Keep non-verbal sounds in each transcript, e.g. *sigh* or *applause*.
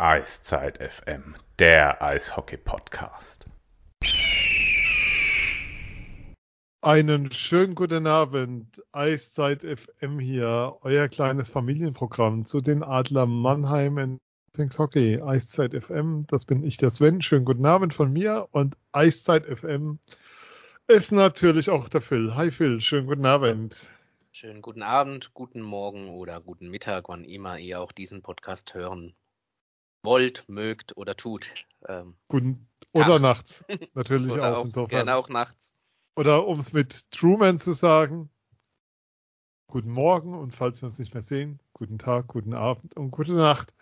Eiszeit FM, der Eishockey-Podcast. Einen schönen guten Abend, Eiszeit FM hier, euer kleines Familienprogramm zu den Adler Mannheim in Pinks Hockey. Eiszeit FM, das bin ich, der Sven. Schönen guten Abend von mir und Eiszeit FM ist natürlich auch der Phil. Hi Phil, schönen guten Abend. Schönen guten Abend, guten Morgen oder guten Mittag, wann immer ihr auch diesen Podcast hören wollt, mögt oder tut. Ähm, Guten oder ja. nachts *laughs* natürlich oder auch, auch insofern. Gerne auch nachts. Oder um es mit Truman zu sagen, guten Morgen und falls wir uns nicht mehr sehen, guten Tag, guten Abend und gute Nacht.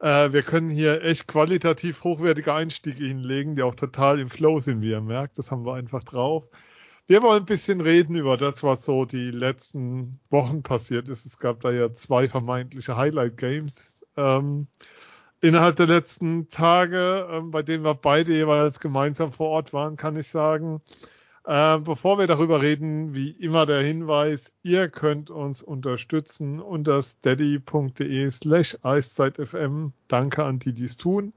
Äh, wir können hier echt qualitativ hochwertige Einstiege hinlegen, die auch total im Flow sind, wie ihr merkt. Das haben wir einfach drauf. Wir wollen ein bisschen reden über das, was so die letzten Wochen passiert ist. Es gab da ja zwei vermeintliche Highlight Games. Ähm, innerhalb der letzten Tage, ähm, bei denen wir beide jeweils gemeinsam vor Ort waren, kann ich sagen. Äh, bevor wir darüber reden, wie immer der Hinweis, ihr könnt uns unterstützen unter steady.de slash eiszeitfm. Danke an die, die es tun.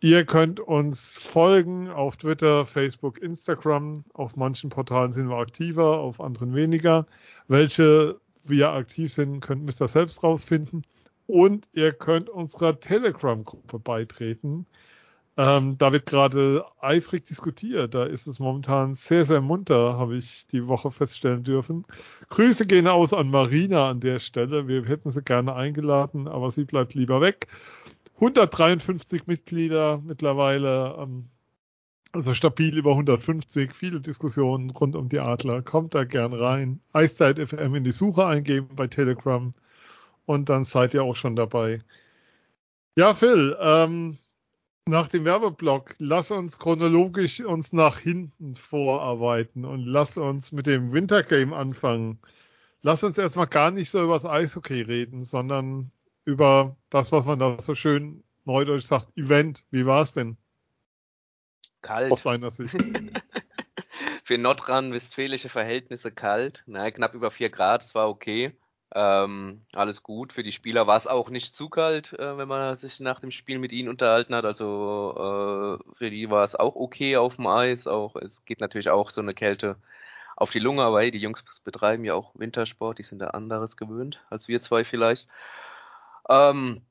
Ihr könnt uns folgen auf Twitter, Facebook, Instagram. Auf manchen Portalen sind wir aktiver, auf anderen weniger. Welche wir aktiv sind, könnt ihr selbst rausfinden. Und ihr könnt unserer Telegram-Gruppe beitreten. Ähm, da wird gerade eifrig diskutiert. Da ist es momentan sehr, sehr munter, habe ich die Woche feststellen dürfen. Grüße gehen aus an Marina an der Stelle. Wir hätten sie gerne eingeladen, aber sie bleibt lieber weg. 153 Mitglieder mittlerweile, ähm, also stabil über 150. Viele Diskussionen rund um die Adler. Kommt da gern rein. Eiszeit FM in die Suche eingeben bei Telegram und dann seid ihr auch schon dabei. Ja, Phil, ähm, nach dem Werbeblock, lass uns chronologisch uns nach hinten vorarbeiten und lass uns mit dem Wintergame anfangen. Lass uns erstmal gar nicht so über das Eishockey reden, sondern über das, was man da so schön neudeutsch sagt, Event. Wie war es denn? Kalt. Aus seiner Sicht. *laughs* Für nordrhein-westfälische Verhältnisse kalt. Na, knapp über 4 Grad, das war okay. Ähm, alles gut. Für die Spieler war es auch nicht zu kalt, äh, wenn man sich nach dem Spiel mit ihnen unterhalten hat. Also äh, für die war es auch okay auf dem Eis. Auch es geht natürlich auch so eine Kälte auf die Lunge, aber hey, die Jungs betreiben ja auch Wintersport, die sind da anderes gewöhnt als wir zwei vielleicht. Ähm,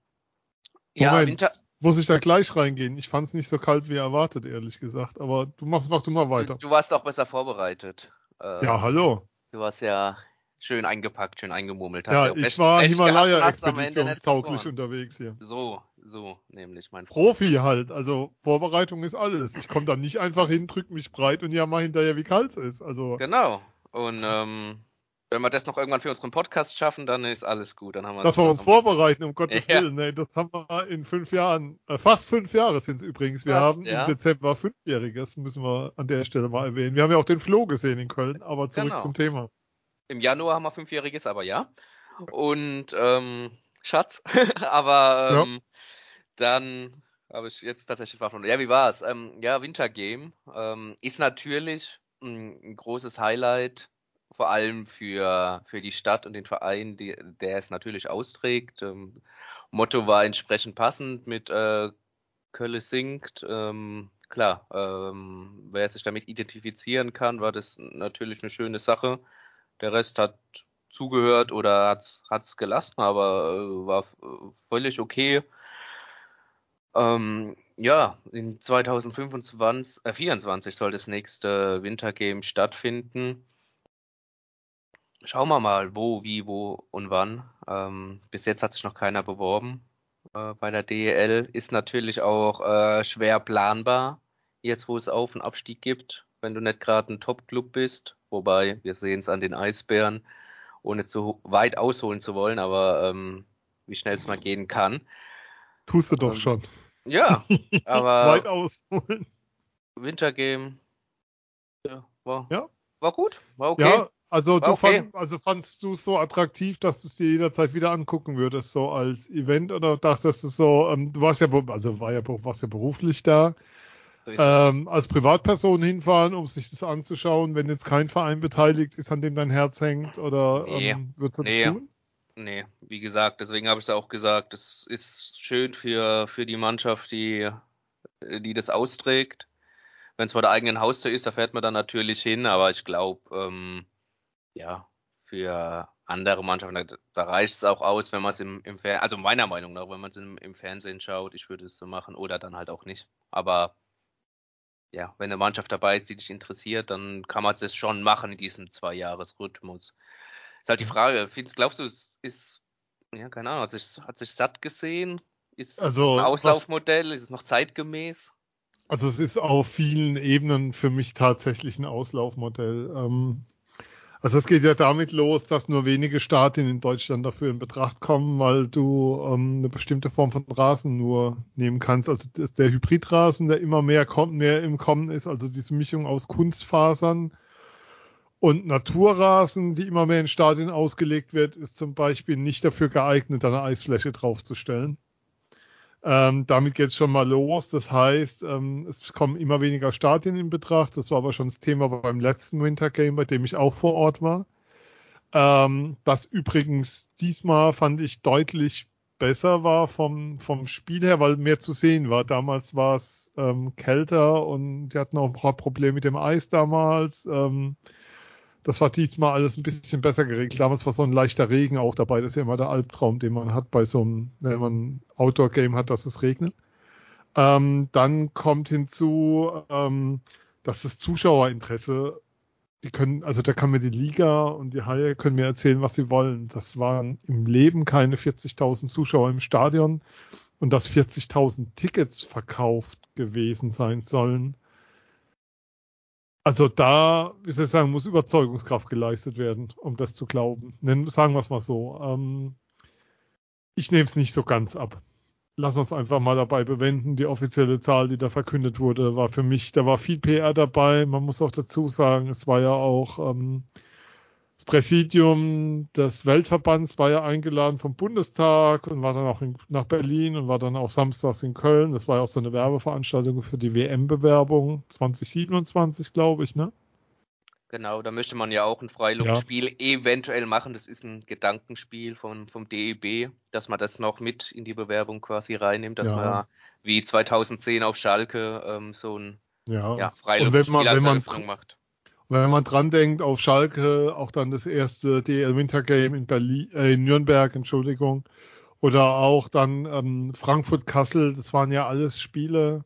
ja, Moment, Winter muss ich da gleich reingehen? Ich fand es nicht so kalt wie erwartet, ehrlich gesagt. Aber du mach, mach du mal weiter. Du, du warst auch besser vorbereitet. Äh, ja, hallo. Du warst ja schön eingepackt, schön eingemurmelt hast. Ja, ich war Himalaya-expeditionstauglich unterwegs hier. So, so, nämlich mein Freund. Profi halt, also Vorbereitung ist alles. Ich komme da nicht einfach hin, drück mich breit und ja mal hinterher, wie kalt es ist. Also. Genau. Und ähm, wenn wir das noch irgendwann für unseren Podcast schaffen, dann ist alles gut. Dann haben wir Dass wir uns vorbereiten, um Gottes *laughs* ja. Willen. Nee, das haben wir in fünf Jahren, äh, fast fünf Jahre sind es übrigens. Wir fast, haben ja. im Dezember fünfjähriges, müssen wir an der Stelle mal erwähnen. Wir haben ja auch den Flo gesehen in Köln, aber zurück genau. zum Thema. Im Januar haben wir fünfjähriges, aber ja. Und ähm, Schatz. *laughs* aber ähm, ja. dann habe ich jetzt tatsächlich war von. Ja, wie war's? Ähm, ja, Wintergame ähm, ist natürlich ein, ein, großes Highlight, vor allem für, für die Stadt und den Verein, die, der es natürlich austrägt. Ähm, Motto war entsprechend passend mit äh, Kölle singt. Ähm, klar, ähm, wer sich damit identifizieren kann, war das natürlich eine schöne Sache. Der Rest hat zugehört oder hat's, hat's gelassen, aber äh, war völlig okay. Ähm, ja, in 2025, äh, 24 soll das nächste Wintergame stattfinden. Schauen wir mal, wo, wie, wo und wann. Ähm, bis jetzt hat sich noch keiner beworben äh, bei der DEL. Ist natürlich auch äh, schwer planbar, jetzt wo es Auf- und Abstieg gibt, wenn du nicht gerade ein Top-Club bist. Wobei, wir sehen es an den Eisbären, ohne zu weit ausholen zu wollen, aber ähm, wie schnell es mal gehen kann. Tust du doch ähm, schon. Ja, *laughs* aber. weit ausholen. Wintergame. Ja, war, ja. war gut, war okay. Ja, also, du okay. fand, also fandst du es so attraktiv, dass du es dir jederzeit wieder angucken würdest, so als Event, oder dachtest du so, ähm, du warst ja, also war ja, warst ja beruflich da, ähm, als Privatperson hinfahren, um sich das anzuschauen, wenn jetzt kein Verein beteiligt ist, an dem dein Herz hängt? Oder nee. ähm, würdest du das nee. tun? Nee, wie gesagt, deswegen habe ich es auch gesagt, es ist schön für, für die Mannschaft, die, die das austrägt. Wenn es vor der eigenen Haustür ist, da fährt man dann natürlich hin, aber ich glaube, ähm, ja, für andere Mannschaften, da, da reicht es auch aus, wenn man es im, im Fernsehen, also meiner Meinung nach, wenn man es im, im Fernsehen schaut, ich würde es so machen oder dann halt auch nicht. Aber ja, wenn eine Mannschaft dabei ist, die dich interessiert, dann kann man es schon machen in diesem Zwei-Jahres-Rhythmus. Ist halt die Frage, findest, glaubst du, es ist, ja, keine Ahnung, hat sich, hat sich satt gesehen? Ist Also, ein was- Auslaufmodell? Ist es noch zeitgemäß? Also es ist auf vielen Ebenen für mich tatsächlich ein Auslaufmodell. Ähm, also es geht ja damit los, dass nur wenige Stadien in Deutschland dafür in Betracht kommen, weil du ähm, eine bestimmte Form von Rasen nur nehmen kannst. Also der Hybridrasen, der immer mehr kommt, mehr im Kommen ist, also diese Mischung aus Kunstfasern und Naturrasen, die immer mehr in Stadien ausgelegt wird, ist zum Beispiel nicht dafür geeignet, eine Eisfläche draufzustellen. Ähm, damit geht es schon mal los. Das heißt, ähm, es kommen immer weniger Stadien in Betracht. Das war aber schon das Thema beim letzten Winter Game, bei dem ich auch vor Ort war. Ähm, das übrigens diesmal fand ich deutlich besser war vom, vom Spiel her, weil mehr zu sehen war. Damals war es ähm, kälter und die hatten auch ein paar Probleme mit dem Eis damals. Ähm, das war diesmal alles ein bisschen besser geregelt. Damals war so ein leichter Regen auch dabei. Das ist ja immer der Albtraum, den man hat bei so einem, wenn man Outdoor-Game hat, dass es regnet. Ähm, dann kommt hinzu, ähm, dass das Zuschauerinteresse, die können, also da kann mir die Liga und die Haie können mir erzählen, was sie wollen. Das waren im Leben keine 40.000 Zuschauer im Stadion und dass 40.000 Tickets verkauft gewesen sein sollen. Also da, wie soll ich sagen, muss Überzeugungskraft geleistet werden, um das zu glauben. Nennen, sagen wir es mal so. Ähm, ich nehme es nicht so ganz ab. Lassen wir es einfach mal dabei bewenden. Die offizielle Zahl, die da verkündet wurde, war für mich, da war viel PR dabei. Man muss auch dazu sagen, es war ja auch ähm, das Präsidium des Weltverbands war ja eingeladen vom Bundestag und war dann auch in, nach Berlin und war dann auch samstags in Köln. Das war ja auch so eine Werbeveranstaltung für die WM-Bewerbung 2027, glaube ich, ne? Genau, da möchte man ja auch ein Freiluftspiel eventuell machen. Das ist ein Gedankenspiel vom, vom DEB, dass man das noch mit in die Bewerbung quasi reinnimmt, dass Ja. man wie 2010 auf Schalke ähm, so ein Ja. ja, und Freiluftspiel wenn man, wenn man, macht. Wenn man dran denkt, auf Schalke auch dann das erste DL Winter Game in Berlin, äh, in Nürnberg, Entschuldigung, oder auch dann ähm, Frankfurt Kassel, das waren ja alles Spiele.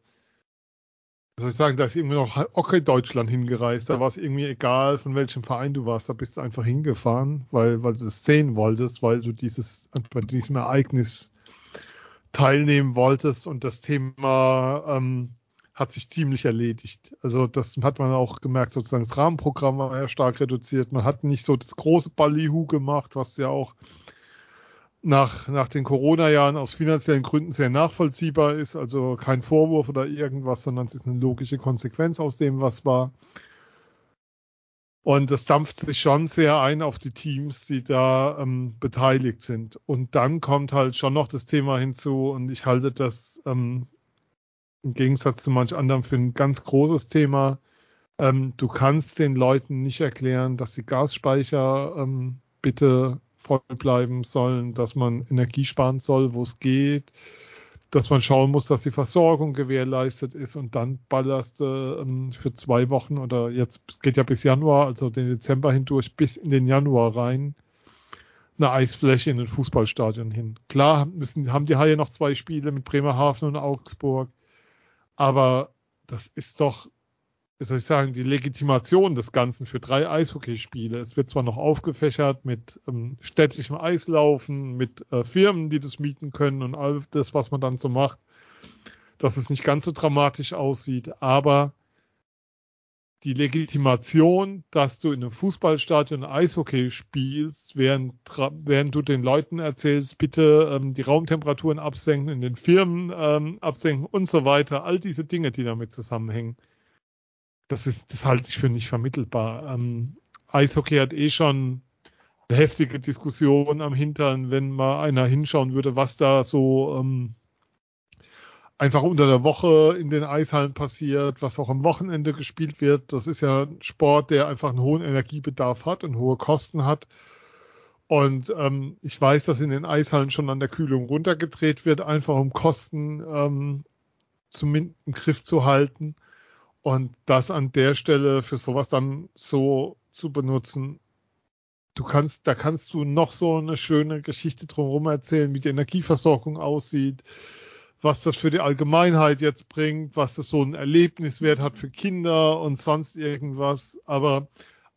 Soll ich sagen, da ist irgendwie noch okay Deutschland hingereist. Da war es irgendwie egal, von welchem Verein du warst. Da bist du einfach hingefahren, weil, weil du es sehen wolltest, weil du dieses, bei diesem Ereignis teilnehmen wolltest und das Thema ähm, hat sich ziemlich erledigt. Also das hat man auch gemerkt, sozusagen das Rahmenprogramm war ja stark reduziert. Man hat nicht so das große Ballyhu gemacht, was ja auch nach, nach den Corona-Jahren aus finanziellen Gründen sehr nachvollziehbar ist. Also kein Vorwurf oder irgendwas, sondern es ist eine logische Konsequenz aus dem, was war. Und das dampft sich schon sehr ein auf die Teams, die da ähm, beteiligt sind. Und dann kommt halt schon noch das Thema hinzu und ich halte das ähm, im Gegensatz zu manch anderem für ein ganz großes Thema. Ähm, du kannst den Leuten nicht erklären, dass die Gasspeicher ähm, bitte voll bleiben sollen, dass man Energie sparen soll, wo es geht, dass man schauen muss, dass die Versorgung gewährleistet ist und dann ballerst du ähm, für zwei Wochen oder jetzt es geht ja bis Januar, also den Dezember hindurch bis in den Januar rein eine Eisfläche in ein Fußballstadion hin. Klar müssen, haben die Haie noch zwei Spiele mit Bremerhaven und Augsburg, aber das ist doch, wie soll ich sagen, die Legitimation des Ganzen für drei Eishockeyspiele. Es wird zwar noch aufgefächert mit ähm, städtlichem Eislaufen, mit äh, Firmen, die das mieten können und all das, was man dann so macht, dass es nicht ganz so dramatisch aussieht, aber die Legitimation, dass du in einem Fußballstadion Eishockey spielst, während, während du den Leuten erzählst, bitte ähm, die Raumtemperaturen absenken, in den Firmen ähm, absenken und so weiter, all diese Dinge, die damit zusammenhängen, das ist, das halte ich für nicht vermittelbar. Ähm, Eishockey hat eh schon eine heftige Diskussion am Hintern, wenn mal einer hinschauen würde, was da so ähm, einfach unter der Woche in den Eishallen passiert, was auch am Wochenende gespielt wird. Das ist ja ein Sport, der einfach einen hohen Energiebedarf hat und hohe Kosten hat. Und ähm, ich weiß, dass in den Eishallen schon an der Kühlung runtergedreht wird, einfach um Kosten ähm, zumindest im Griff zu halten. Und das an der Stelle für sowas dann so zu benutzen, du kannst, da kannst du noch so eine schöne Geschichte drumherum erzählen, wie die Energieversorgung aussieht, was das für die Allgemeinheit jetzt bringt, was das so ein Erlebniswert hat für Kinder und sonst irgendwas. Aber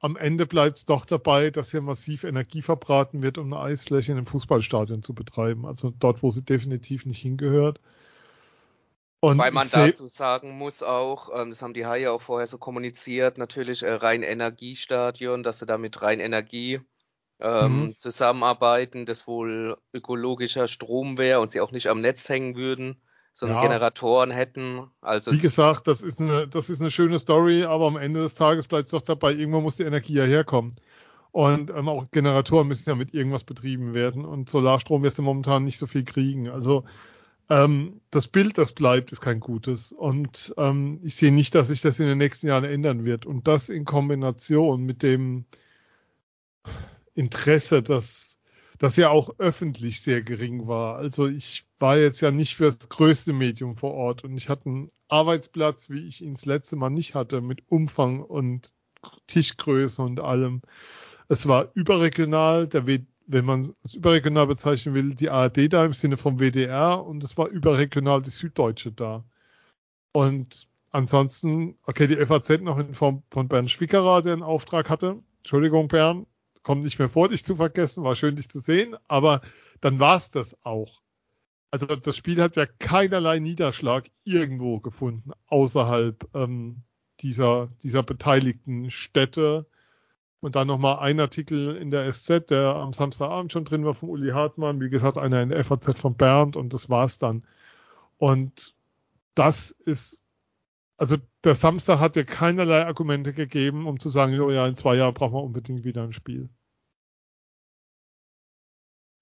am Ende bleibt es doch dabei, dass hier massiv Energie verbraten wird, um eine Eisfläche in einem Fußballstadion zu betreiben. Also dort, wo sie definitiv nicht hingehört. Und Weil man dazu sagen muss auch, ähm, das haben die Haie auch vorher so kommuniziert, natürlich äh, rein Energiestadion, dass sie da mit rein Energie ähm, mhm. zusammenarbeiten, das wohl ökologischer Strom wäre und sie auch nicht am Netz hängen würden, sondern ja. Generatoren hätten. Also Wie gesagt, das ist eine, das ist eine schöne Story, aber am Ende des Tages bleibt es doch dabei, irgendwann muss die Energie ja herkommen. Und ähm, auch Generatoren müssen ja mit irgendwas betrieben werden. Und Solarstrom wirst du momentan nicht so viel kriegen. Also ähm, das Bild, das bleibt, ist kein gutes. Und ähm, ich sehe nicht, dass sich das in den nächsten Jahren ändern wird. Und das in Kombination mit dem Interesse, das, das ja auch öffentlich sehr gering war. Also ich war jetzt ja nicht für das größte Medium vor Ort und ich hatte einen Arbeitsplatz, wie ich ihn das letzte Mal nicht hatte, mit Umfang und Tischgröße und allem. Es war überregional, der wenn man es überregional bezeichnen will, die ARD da im Sinne vom WDR und es war überregional die Süddeutsche da. Und ansonsten, okay, die FAZ noch in Form von Bernd Schwickerer, der einen Auftrag hatte. Entschuldigung, Bernd, kommt nicht mehr vor, dich zu vergessen, war schön, dich zu sehen, aber dann war es das auch. Also das Spiel hat ja keinerlei Niederschlag irgendwo gefunden, außerhalb ähm, dieser, dieser beteiligten Städte und dann nochmal ein Artikel in der SZ, der am Samstagabend schon drin war von Uli Hartmann. Wie gesagt, einer in der FAZ von Bernd und das war's dann. Und das ist, also der Samstag hat ja keinerlei Argumente gegeben, um zu sagen, oh ja, in zwei Jahren brauchen wir unbedingt wieder ein Spiel.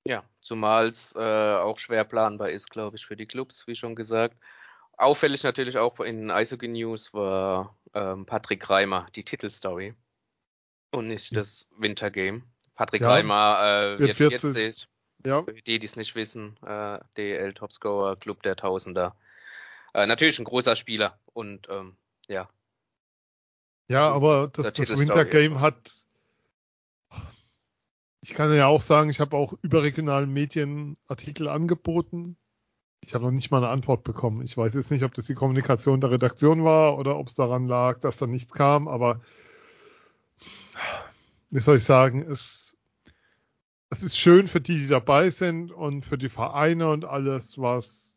Ja, zumal es äh, auch schwer planbar ist, glaube ich, für die Clubs, wie schon gesagt. Auffällig natürlich auch in Eishockey News war ähm, Patrick Reimer, die Titelstory. Und nicht das Wintergame. Patrick ja, Reimer äh, wird 40. 40. Ja. Für die, die es nicht wissen, äh, DL Topscorer, Club der Tausender. Äh, natürlich ein großer Spieler und ähm, ja. Ja, aber das, das Wintergame hat. Ich kann ja auch sagen, ich habe auch überregionalen Medien Artikel angeboten. Ich habe noch nicht mal eine Antwort bekommen. Ich weiß jetzt nicht, ob das die Kommunikation der Redaktion war oder ob es daran lag, dass da nichts kam, aber wie soll ich sagen, es, es ist schön für die, die dabei sind und für die Vereine und alles, was,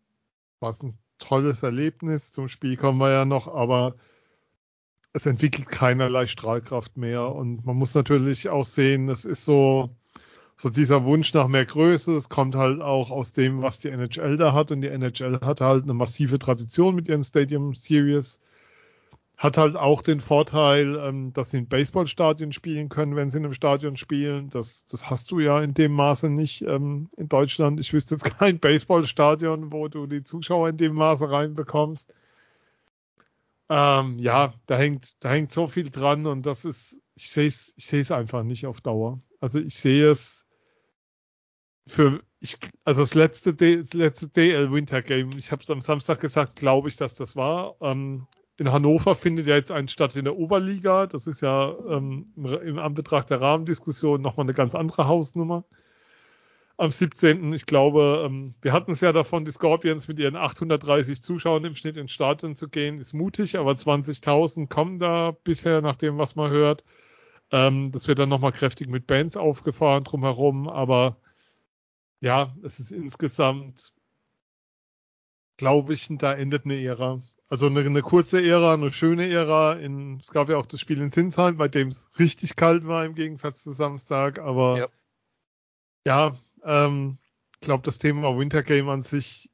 was ein tolles Erlebnis. Zum Spiel kommen wir ja noch, aber es entwickelt keinerlei Strahlkraft mehr. Und man muss natürlich auch sehen, es ist so, so dieser Wunsch nach mehr Größe, es kommt halt auch aus dem, was die NHL da hat. Und die NHL hat halt eine massive Tradition mit ihren Stadium Series hat halt auch den Vorteil, ähm, dass sie in Baseballstadien spielen können, wenn sie in einem Stadion spielen. Das, das hast du ja in dem Maße nicht ähm, in Deutschland. Ich wüsste jetzt *laughs* kein Baseballstadion, wo du die Zuschauer in dem Maße reinbekommst. Ähm, ja, da hängt, da hängt so viel dran und das ist, ich sehe es, ich sehe es einfach nicht auf Dauer. Also ich sehe es für, ich, also das letzte, D, das letzte DL Winter Game, ich habe es am Samstag gesagt, glaube ich, dass das war. Ähm, in Hannover findet ja jetzt ein statt in der Oberliga. Das ist ja ähm, im Anbetracht der Rahmendiskussion nochmal eine ganz andere Hausnummer. Am 17. Ich glaube, ähm, wir hatten es ja davon, die Scorpions mit ihren 830 Zuschauern im Schnitt ins Stadion zu gehen, ist mutig, aber 20.000 kommen da bisher nach dem, was man hört. Ähm, das wird dann nochmal kräftig mit Bands aufgefahren drumherum, aber ja, es ist insgesamt, glaube ich, da endet eine Ära. Also eine, eine, kurze Ära, eine schöne Ära. In, es gab ja auch das Spiel in Sinsheim, bei dem es richtig kalt war im Gegensatz zu Samstag. Aber ja, ja ähm, ich glaube, das Thema Winter Game an sich,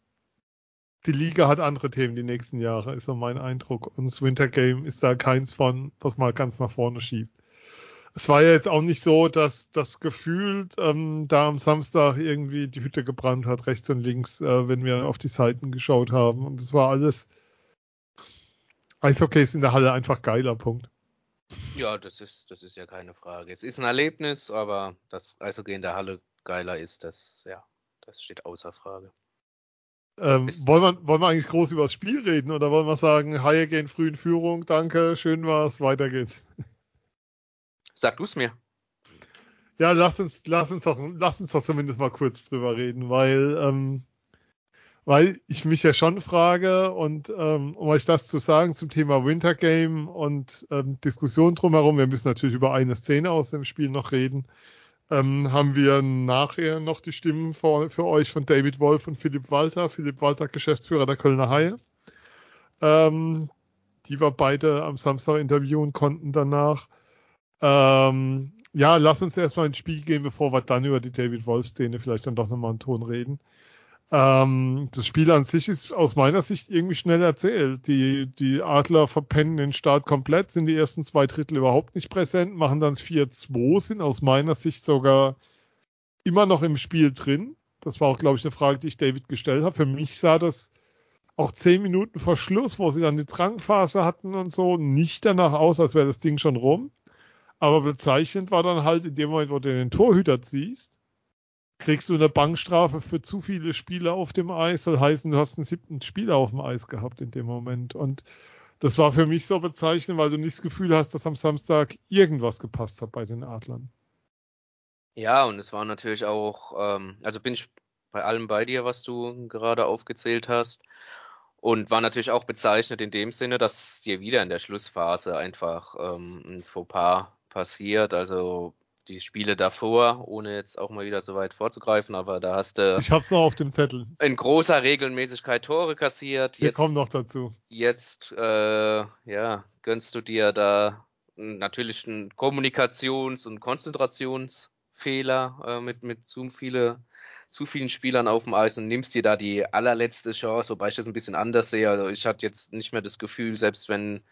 die Liga hat andere Themen die nächsten Jahre, ist so mein Eindruck. Und das Winter Game ist da keins von, was mal ganz nach vorne schiebt. Es war ja jetzt auch nicht so, dass das gefühlt ähm, da am Samstag irgendwie die Hütte gebrannt hat, rechts und links, äh, wenn wir auf die Seiten geschaut haben. Und es war alles Eishockey ist in der Halle einfach geiler, Punkt. Ja, das ist, das ist ja keine Frage. Es ist ein Erlebnis, aber dass Eishockey in der Halle geiler ist, das, ja, das steht außer Frage. Ähm, wollen, wir, wollen wir eigentlich groß über das Spiel reden oder wollen wir sagen, Haie gehen früh in Führung, danke, schön war's, weiter geht's? Sag du's mir. Ja, lass uns, lass uns doch, lass uns doch zumindest mal kurz drüber reden, weil, ähm, weil ich mich ja schon frage und ähm, um euch das zu sagen zum Thema Winter Game und ähm, Diskussion drumherum, wir müssen natürlich über eine Szene aus dem Spiel noch reden, ähm, haben wir nachher noch die Stimmen für, für, euch von David Wolf und Philipp Walter, Philipp Walter, Geschäftsführer der Kölner Haie, ähm, die wir beide am Samstag interviewen konnten danach. Ähm, ja, lass uns erstmal ins Spiel gehen, bevor wir dann über die David Wolf-Szene vielleicht dann doch nochmal einen Ton reden. Ähm, das Spiel an sich ist aus meiner Sicht irgendwie schnell erzählt. Die, die Adler verpennen den Start komplett, sind die ersten zwei Drittel überhaupt nicht präsent, machen dann 4-2, sind aus meiner Sicht sogar immer noch im Spiel drin. Das war auch, glaube ich, eine Frage, die ich David gestellt habe. Für mich sah das auch zehn Minuten vor Schluss, wo sie dann die Drangphase hatten und so, nicht danach aus, als wäre das Ding schon rum. Aber bezeichnend war dann halt in dem Moment, wo du den Torhüter ziehst, kriegst du eine Bankstrafe für zu viele Spieler auf dem Eis. Das heißt, du hast einen siebten Spieler auf dem Eis gehabt in dem Moment. Und das war für mich so bezeichnend, weil du nicht das Gefühl hast, dass am Samstag irgendwas gepasst hat bei den Adlern. Ja, und es war natürlich auch, ähm, also bin ich bei allem bei dir, was du gerade aufgezählt hast. Und war natürlich auch bezeichnet in dem Sinne, dass dir wieder in der Schlussphase einfach ähm, ein Fauxpas passiert. Also die Spiele davor, ohne jetzt auch mal wieder so weit vorzugreifen, aber da hast du. Ich hab's noch auf dem Zettel. In großer Regelmäßigkeit Tore kassiert. Wir jetzt, kommen noch dazu. Jetzt, äh, ja, gönnst du dir da natürlich einen Kommunikations- und Konzentrationsfehler äh, mit, mit zu viele zu vielen Spielern auf dem Eis und nimmst dir da die allerletzte Chance, wobei ich das ein bisschen anders sehe. Also ich hatte jetzt nicht mehr das Gefühl, selbst wenn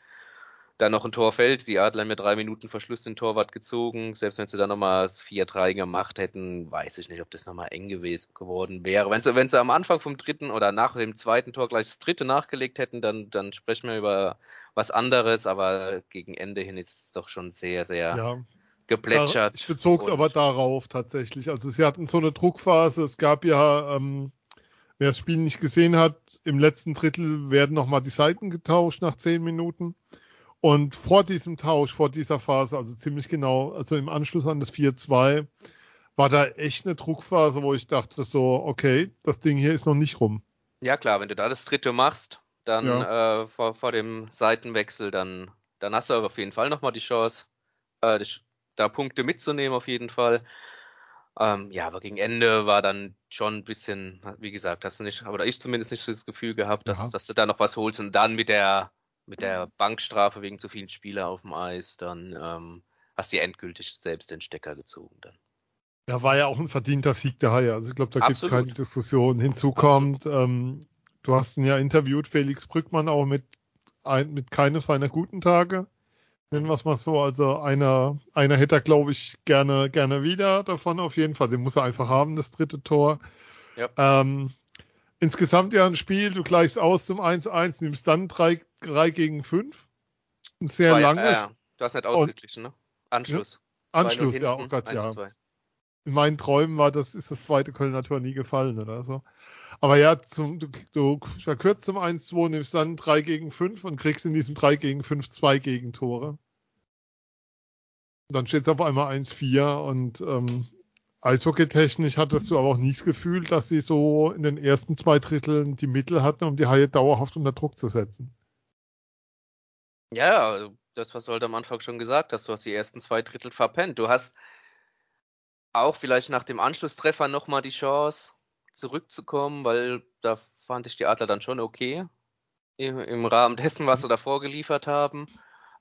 da noch ein Tor fällt. Die Adler mit drei Minuten Verschluss den Torwart gezogen. Selbst wenn sie da nochmal das 4-3 gemacht hätten, weiß ich nicht, ob das nochmal eng gewesen geworden wäre. Wenn sie, wenn sie am Anfang vom dritten oder nach dem zweiten Tor gleich das dritte nachgelegt hätten, dann, dann sprechen wir über was anderes, aber gegen Ende hin ist es doch schon sehr, sehr ja. geplätschert. Ich bezog es aber darauf tatsächlich. Also sie hatten so eine Druckphase. Es gab ja, ähm, wer das Spiel nicht gesehen hat, im letzten Drittel werden nochmal die Seiten getauscht nach zehn Minuten. Und vor diesem Tausch, vor dieser Phase, also ziemlich genau, also im Anschluss an das 4-2, war da echt eine Druckphase, wo ich dachte so, okay, das Ding hier ist noch nicht rum. Ja klar, wenn du da das dritte machst, dann ja. äh, vor, vor dem Seitenwechsel, dann, dann hast du aber auf jeden Fall nochmal die Chance, äh, da Punkte mitzunehmen auf jeden Fall. Ähm, ja, aber gegen Ende war dann schon ein bisschen, wie gesagt, hast du nicht, oder ich zumindest nicht das Gefühl gehabt, dass, ja. dass du da noch was holst und dann mit der mit der Bankstrafe wegen zu vielen Spieler auf dem Eis, dann ähm, hast du endgültig selbst den Stecker gezogen dann. Ja, war ja auch ein verdienter Sieg der Haie. Also ich glaube, da gibt es keine Diskussion. Hinzu kommt, ähm, du hast ihn ja interviewt, Felix Brückmann auch mit, ein, mit keinem seiner guten Tage. Nennen wir es mal so. Also einer, einer hätte glaube ich, gerne, gerne wieder davon auf jeden Fall. Den muss er einfach haben, das dritte Tor. Ja. Ähm, insgesamt ja ein Spiel, du gleichst aus zum 1-1, nimmst dann 3, 3 gegen 5. Ein sehr Zwei, langes. Äh, du hast nicht ausgeglichen, ne? Anschluss. Ja, Anschluss, ja, oh Gott, 1, ja. 2. In meinen Träumen war das, ist das zweite Kölner Tor nie gefallen oder so. Aber ja, zum, du, du verkürzt zum 1-2, nimmst dann 3 gegen 5 und kriegst in diesem 3 gegen 5 zwei Gegentore. Dann steht es auf einmal 1-4 und ähm, Eishockey-technisch hattest du aber auch nie das Gefühl, dass sie so in den ersten zwei Dritteln die Mittel hatten, um die Haie dauerhaft unter Druck zu setzen. Ja, das, was du halt am Anfang schon gesagt hast, du hast die ersten zwei Drittel verpennt. Du hast auch vielleicht nach dem Anschlusstreffer nochmal die Chance, zurückzukommen, weil da fand ich die Adler dann schon okay. Im, im Rahmen dessen, was sie davor geliefert haben.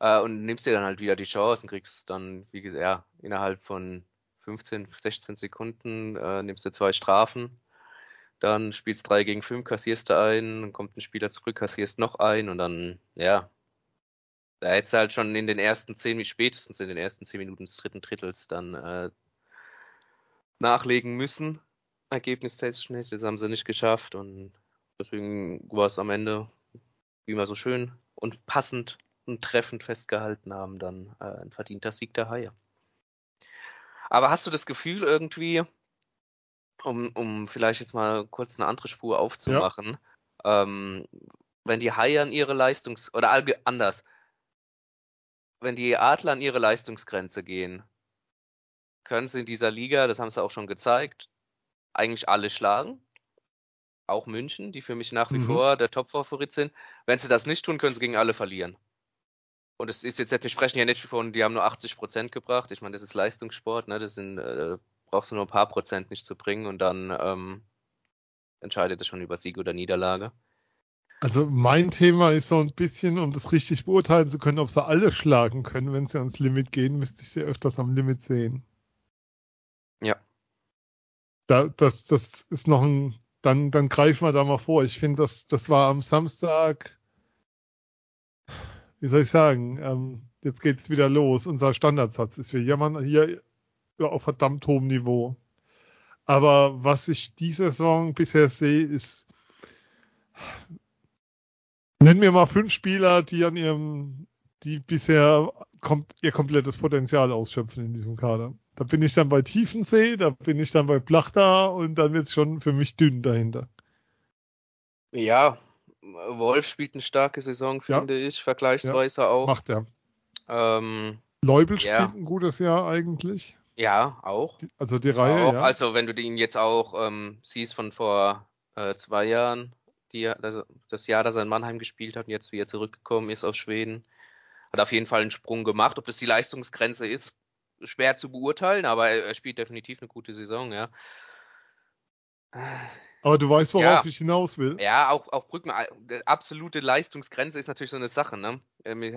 Äh, und nimmst dir dann halt wieder die Chance und kriegst dann, wie gesagt, ja, innerhalb von 15, 16 Sekunden, äh, nimmst du zwei Strafen, dann spielst 3 gegen 5, kassierst du einen, dann kommt ein Spieler zurück, kassierst noch einen und dann, ja, da hättest du halt schon in den ersten 10, spätestens in den ersten 10 Minuten des dritten Drittels dann äh, nachlegen müssen. Ergebnistechnisch, das haben sie nicht geschafft und deswegen war es am Ende, wie immer so schön und passend und treffend festgehalten haben, dann äh, ein verdienter Sieg der Haie. Aber hast du das Gefühl irgendwie, um, um vielleicht jetzt mal kurz eine andere Spur aufzumachen, ja. ähm, wenn die Haie an ihre Leistungs- oder anders, wenn die Adler an ihre Leistungsgrenze gehen, können sie in dieser Liga, das haben sie auch schon gezeigt, eigentlich alle schlagen. Auch München, die für mich nach wie mhm. vor der Top-Favorit sind. Wenn sie das nicht tun, können sie gegen alle verlieren. Und es ist jetzt, wir sprechen ja nicht von, die haben nur 80 Prozent gebracht. Ich meine, das ist Leistungssport, ne? Das sind, äh, brauchst du nur ein paar Prozent nicht zu bringen und dann ähm, entscheidet es schon über Sieg oder Niederlage. Also mein Thema ist so ein bisschen, um das richtig beurteilen zu können, ob sie alle schlagen können, wenn sie ans Limit gehen, müsste ich sie öfters am Limit sehen. Ja. Da, das, das ist noch ein, dann, dann greifen wir da mal vor. Ich finde, das, das war am Samstag, wie soll ich sagen, ähm, jetzt geht's wieder los. Unser Standardsatz ist, wir jammern hier auf verdammt hohem Niveau. Aber was ich diese Saison bisher sehe, ist, Nenn mir mal fünf Spieler, die an ihrem, die bisher kom ihr komplettes Potenzial ausschöpfen in diesem Kader. Da bin ich dann bei Tiefensee, da bin ich dann bei Plachta und dann wird es schon für mich dünn dahinter. Ja, Wolf spielt eine starke Saison, finde ja. ich, vergleichsweise ja, auch. Macht er. Ähm, Leubel ja. spielt ein gutes Jahr eigentlich. Ja, auch. Also die Reihe, auch, ja. Also wenn du ihn jetzt auch ähm, siehst von vor äh, zwei Jahren, die, das, das Jahr, dass er in Mannheim gespielt hat und jetzt wieder zurückgekommen ist aus Schweden. Hat auf jeden Fall einen Sprung gemacht. Ob das die Leistungsgrenze ist, schwer zu beurteilen, aber er, spielt definitiv eine gute Saison, ja. Aber du weißt, worauf ja, ich hinaus will. Ja, auch, auch Brücken, äh, absolute Leistungsgrenze ist natürlich so eine Sache, ne? Ich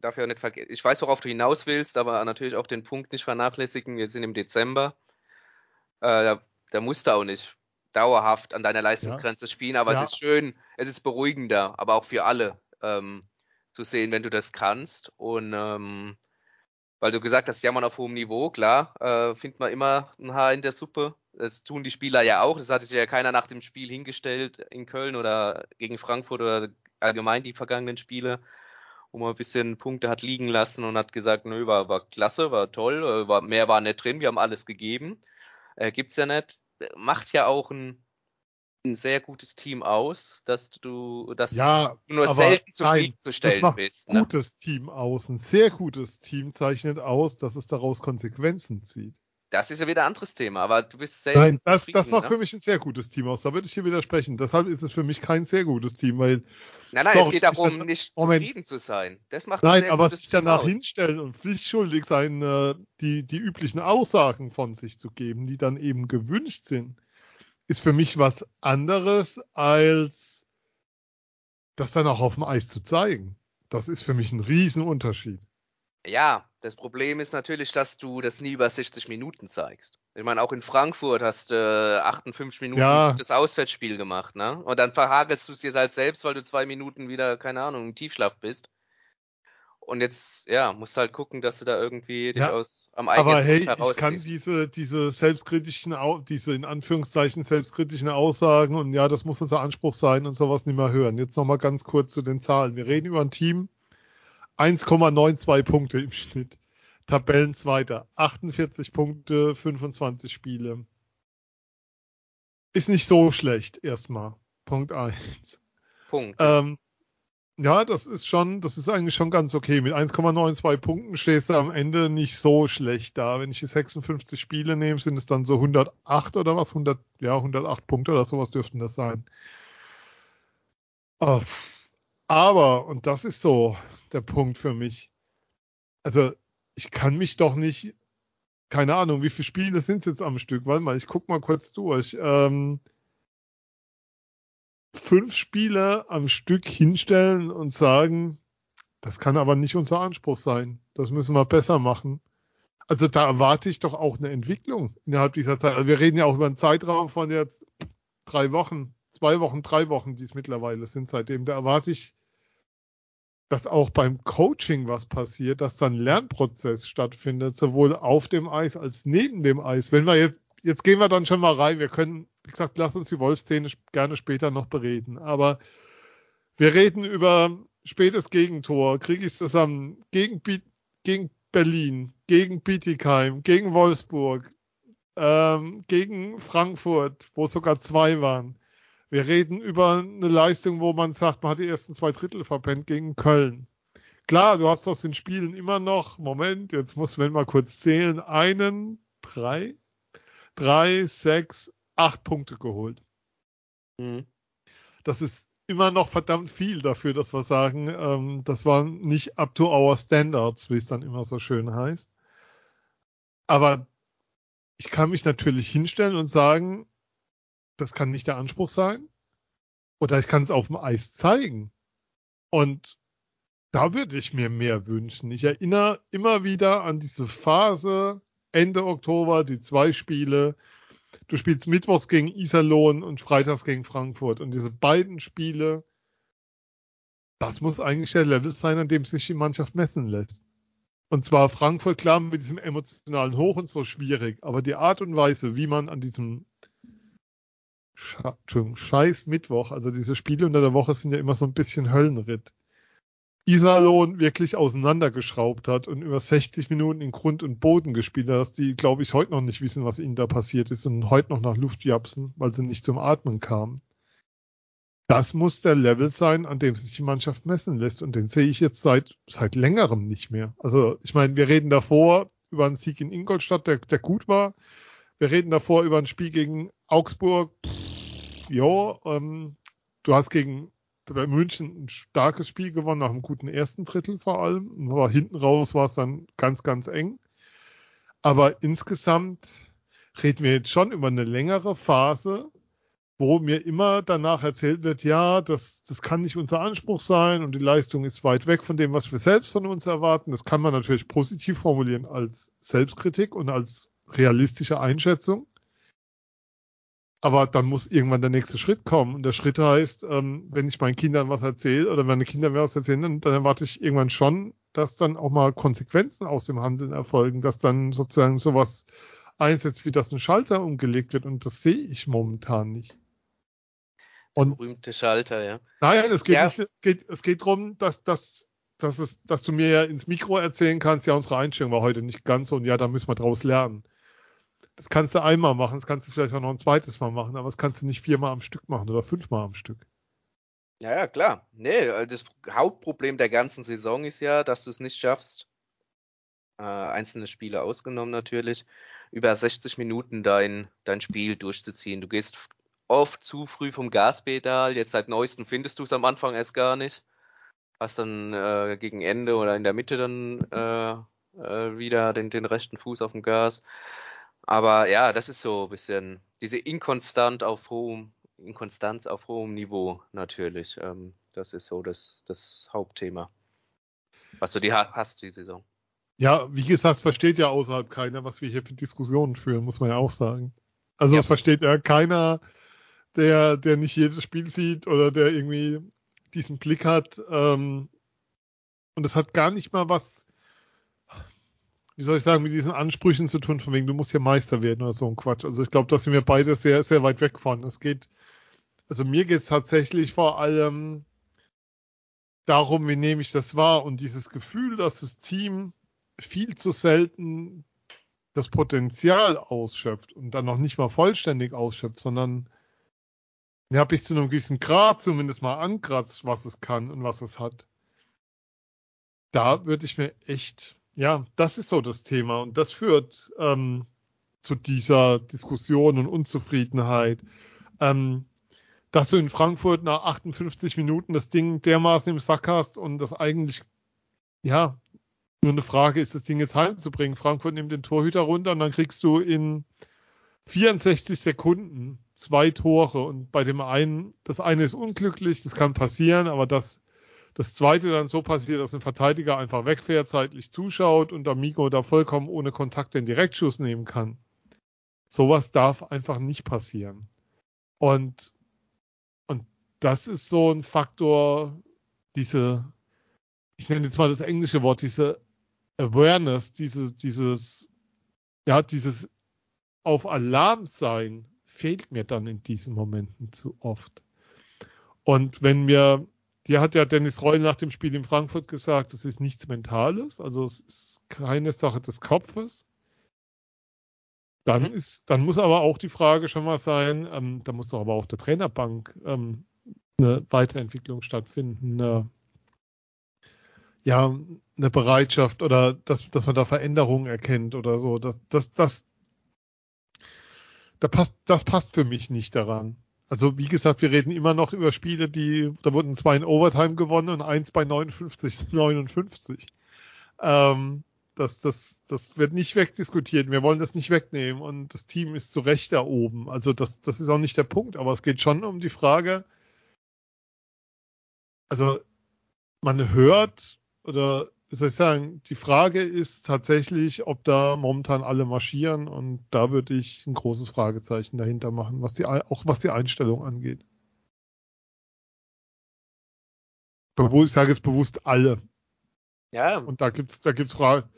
darf ja nicht vergessen. Ich weiß, worauf du hinaus willst, aber natürlich auch den Punkt nicht vernachlässigen. Wir sind im Dezember. Äh, da, da musst du auch nicht dauerhaft an deiner Leistungsgrenze ja. spielen, aber ja. es ist schön, es ist beruhigender, aber auch für alle ähm, zu sehen, wenn du das kannst. Und ähm, weil du gesagt hast, jammern auf hohem Niveau, klar, äh, findet man immer ein Haar in der Suppe. Das tun die Spieler ja auch. Das hatte sich ja keiner nach dem Spiel hingestellt in Köln oder gegen Frankfurt oder allgemein die vergangenen Spiele, wo man ein bisschen Punkte hat liegen lassen und hat gesagt, nö, war, war klasse, war toll, äh, war, mehr war nicht drin, wir haben alles gegeben. Äh, gibt's ja nicht macht ja auch ein, ein sehr gutes Team aus, dass du, dass ja, du nur selten zufriedenzustellen das macht bist. Ein ne? gutes Team aus, ein sehr gutes Team zeichnet aus, dass es daraus Konsequenzen zieht. Das ist ja wieder ein anderes Thema, aber du bist selten Nein, das, das macht ne? für mich ein sehr gutes Team aus. Da würde ich hier widersprechen. Deshalb ist es für mich kein sehr gutes Team, weil. Nein, nein, es geht darum, nicht Moment. zufrieden zu sein. Das macht Nein, aber sich danach aus. hinstellen und pflichtschuldig sein, äh, die, die üblichen Aussagen von sich zu geben, die dann eben gewünscht sind ist für mich was anderes, als das dann auch auf dem Eis zu zeigen. Das ist für mich ein Riesenunterschied. Ja, das Problem ist natürlich, dass du das nie über 60 Minuten zeigst. Ich meine, auch in Frankfurt hast du äh, 58 Minuten ja. das Auswärtsspiel gemacht, ne? Und dann verhagelst du es dir halt selbst, weil du zwei Minuten wieder, keine Ahnung, im Tiefschlaf bist. Und jetzt, ja, musst halt gucken, dass du da irgendwie dich ja, aus am eigenen Aber hey, ich kann diese, diese selbstkritischen, diese in Anführungszeichen selbstkritischen Aussagen und ja, das muss unser Anspruch sein und sowas nicht mehr hören. Jetzt nochmal ganz kurz zu den Zahlen. Wir reden über ein Team, 1,92 Punkte im Schnitt. Tabellenzweiter, 48 Punkte, 25 Spiele. Ist nicht so schlecht, erstmal. Punkt 1. Punkt. Ähm, ja, das ist schon, das ist eigentlich schon ganz okay. Mit 1,92 Punkten stehst du am Ende nicht so schlecht da. Wenn ich die 56 Spiele nehme, sind es dann so 108 oder was? 100, ja, 108 Punkte oder sowas dürften das sein. Oh. Aber, und das ist so der Punkt für mich. Also, ich kann mich doch nicht, keine Ahnung, wie viele Spiele sind es jetzt am Stück? Warte mal, ich guck mal kurz durch. Ähm, fünf Spiele am Stück hinstellen und sagen, das kann aber nicht unser Anspruch sein. Das müssen wir besser machen. Also da erwarte ich doch auch eine Entwicklung innerhalb dieser Zeit. Also wir reden ja auch über einen Zeitraum von jetzt drei Wochen, zwei Wochen, drei Wochen, die es mittlerweile sind seitdem. Da erwarte ich, dass auch beim Coaching was passiert, dass dann Lernprozess stattfindet, sowohl auf dem Eis als neben dem Eis. Wenn wir jetzt, jetzt gehen wir dann schon mal rein, wir können wie gesagt, lass uns die Wolfszene gerne später noch bereden. Aber wir reden über spätes Gegentor, kriege ich zusammen gegen, gegen Berlin, gegen Bietigheim, gegen Wolfsburg, ähm, gegen Frankfurt, wo sogar zwei waren. Wir reden über eine Leistung, wo man sagt, man hat die ersten zwei Drittel verpennt gegen Köln. Klar, du hast aus den Spielen immer noch, Moment, jetzt muss man mal kurz zählen, einen, drei, drei, sechs, acht Punkte geholt. Mhm. Das ist immer noch verdammt viel dafür, dass wir sagen, ähm, das waren nicht up to our standards, wie es dann immer so schön heißt. Aber ich kann mich natürlich hinstellen und sagen, das kann nicht der Anspruch sein. Oder ich kann es auf dem Eis zeigen. Und da würde ich mir mehr wünschen. Ich erinnere immer wieder an diese Phase Ende Oktober, die zwei Spiele. Du spielst mittwochs gegen Iserlohn und freitags gegen Frankfurt. Und diese beiden Spiele, das muss eigentlich der Level sein, an dem sich die Mannschaft messen lässt. Und zwar Frankfurt, klar, mit diesem emotionalen Hoch und so schwierig, aber die Art und Weise, wie man an diesem scheiß Mittwoch, also diese Spiele unter der Woche sind ja immer so ein bisschen Höllenritt. Iserlohn wirklich auseinandergeschraubt hat und über 60 Minuten in Grund und Boden gespielt hat, dass die, glaube ich, heute noch nicht wissen, was ihnen da passiert ist und heute noch nach Luft japsen, weil sie nicht zum Atmen kamen. Das muss der Level sein, an dem sich die Mannschaft messen lässt und den sehe ich jetzt seit, seit längerem nicht mehr. Also, ich meine, wir reden davor über einen Sieg in Ingolstadt, der, der gut war. Wir reden davor über ein Spiel gegen Augsburg. Pff, jo, ähm, du hast gegen bei München ein starkes Spiel gewonnen, nach einem guten ersten Drittel vor allem. Aber hinten raus war es dann ganz, ganz eng. Aber insgesamt reden wir jetzt schon über eine längere Phase, wo mir immer danach erzählt wird, ja, das, das kann nicht unser Anspruch sein und die Leistung ist weit weg von dem, was wir selbst von uns erwarten. Das kann man natürlich positiv formulieren als Selbstkritik und als realistische Einschätzung. Aber dann muss irgendwann der nächste Schritt kommen. Und der Schritt heißt, ähm, wenn ich meinen Kindern was erzähle oder meine Kinder mir was erzählen, dann, dann erwarte ich irgendwann schon, dass dann auch mal Konsequenzen aus dem Handeln erfolgen, dass dann sozusagen sowas einsetzt, wie das ein Schalter umgelegt wird. Und das sehe ich momentan nicht. Und, berühmte Schalter, ja. Nein, es geht, ja. nicht, es geht, es geht darum, dass, dass, dass, es, dass du mir ja ins Mikro erzählen kannst, ja, unsere Einstellung war heute nicht ganz so und ja, da müssen wir draus lernen das kannst du einmal machen, das kannst du vielleicht auch noch ein zweites Mal machen, aber das kannst du nicht viermal am Stück machen oder fünfmal am Stück. Ja, ja, klar. Nee, äh, das Hauptproblem der ganzen Saison ist ja, dass du es nicht schaffst, äh, einzelne Spiele ausgenommen natürlich, über 60 Minuten dein, dein Spiel durchzuziehen. Du gehst oft zu früh vom Gaspedal, jetzt seit neuestem findest du es am Anfang erst gar nicht. Hast dann äh, gegen Ende oder in der Mitte dann äh, äh, wieder den, den rechten Fuß auf dem Gas. Aber ja, das ist so ein bisschen diese Inkonstant auf hohem, Inkonstanz auf hohem Niveau natürlich. Ähm, das ist so das, das Hauptthema, was du die hast die Saison. Ja, wie gesagt, versteht ja außerhalb keiner, was wir hier für Diskussionen führen, muss man ja auch sagen. Also ja. das versteht ja keiner, der, der nicht jedes Spiel sieht oder der irgendwie diesen Blick hat. Ähm, und das hat gar nicht mal was wie soll ich sagen, mit diesen Ansprüchen zu tun, von wegen, du musst hier Meister werden oder so ein Quatsch. Also ich glaube, da sind wir beide sehr, sehr weit weg von. Es geht, also mir geht es tatsächlich vor allem darum, wie nehme ich das wahr und dieses Gefühl, dass das Team viel zu selten das Potenzial ausschöpft und dann noch nicht mal vollständig ausschöpft, sondern ja, bis zu einem gewissen Grad zumindest mal ankratzt, was es kann und was es hat. Da würde ich mir echt ja, das ist so das Thema und das führt ähm, zu dieser Diskussion und Unzufriedenheit. Ähm, dass du in Frankfurt nach 58 Minuten das Ding dermaßen im Sack hast und das eigentlich, ja, nur eine Frage ist, das Ding jetzt heimzubringen. Frankfurt nimmt den Torhüter runter und dann kriegst du in 64 Sekunden zwei Tore und bei dem einen, das eine ist unglücklich, das kann passieren, aber das das zweite dann so passiert, dass ein Verteidiger einfach wegfährt, zeitlich zuschaut und Amigo da vollkommen ohne Kontakt den Direktschuss nehmen kann. Sowas darf einfach nicht passieren. Und, und das ist so ein Faktor, diese, ich nenne jetzt mal das englische Wort, diese Awareness, diese, dieses, ja, dieses auf Alarm sein, fehlt mir dann in diesen Momenten zu oft. Und wenn mir dir hat ja Dennis Reul nach dem Spiel in Frankfurt gesagt, das ist nichts Mentales, also es ist keine Sache des Kopfes. Dann mhm. ist, dann muss aber auch die Frage schon mal sein, ähm, da muss doch aber auf der Trainerbank ähm, eine Weiterentwicklung stattfinden, eine, ja, eine Bereitschaft oder dass, dass man da Veränderungen erkennt oder so. Das, das, das, da passt, das passt für mich nicht daran. Also wie gesagt, wir reden immer noch über Spiele, die, da wurden zwei in Overtime gewonnen und eins bei 59, 59. Ähm, das, das, das wird nicht wegdiskutiert. Wir wollen das nicht wegnehmen und das Team ist zu Recht da oben. Also das, das ist auch nicht der Punkt, aber es geht schon um die Frage, also man hört oder wie soll ich sagen, die Frage ist tatsächlich, ob da momentan alle marschieren und da würde ich ein großes Fragezeichen dahinter machen, was die, auch was die Einstellung angeht. Ich sage jetzt bewusst alle. Ja. Und da gibt's, da gibt's Fra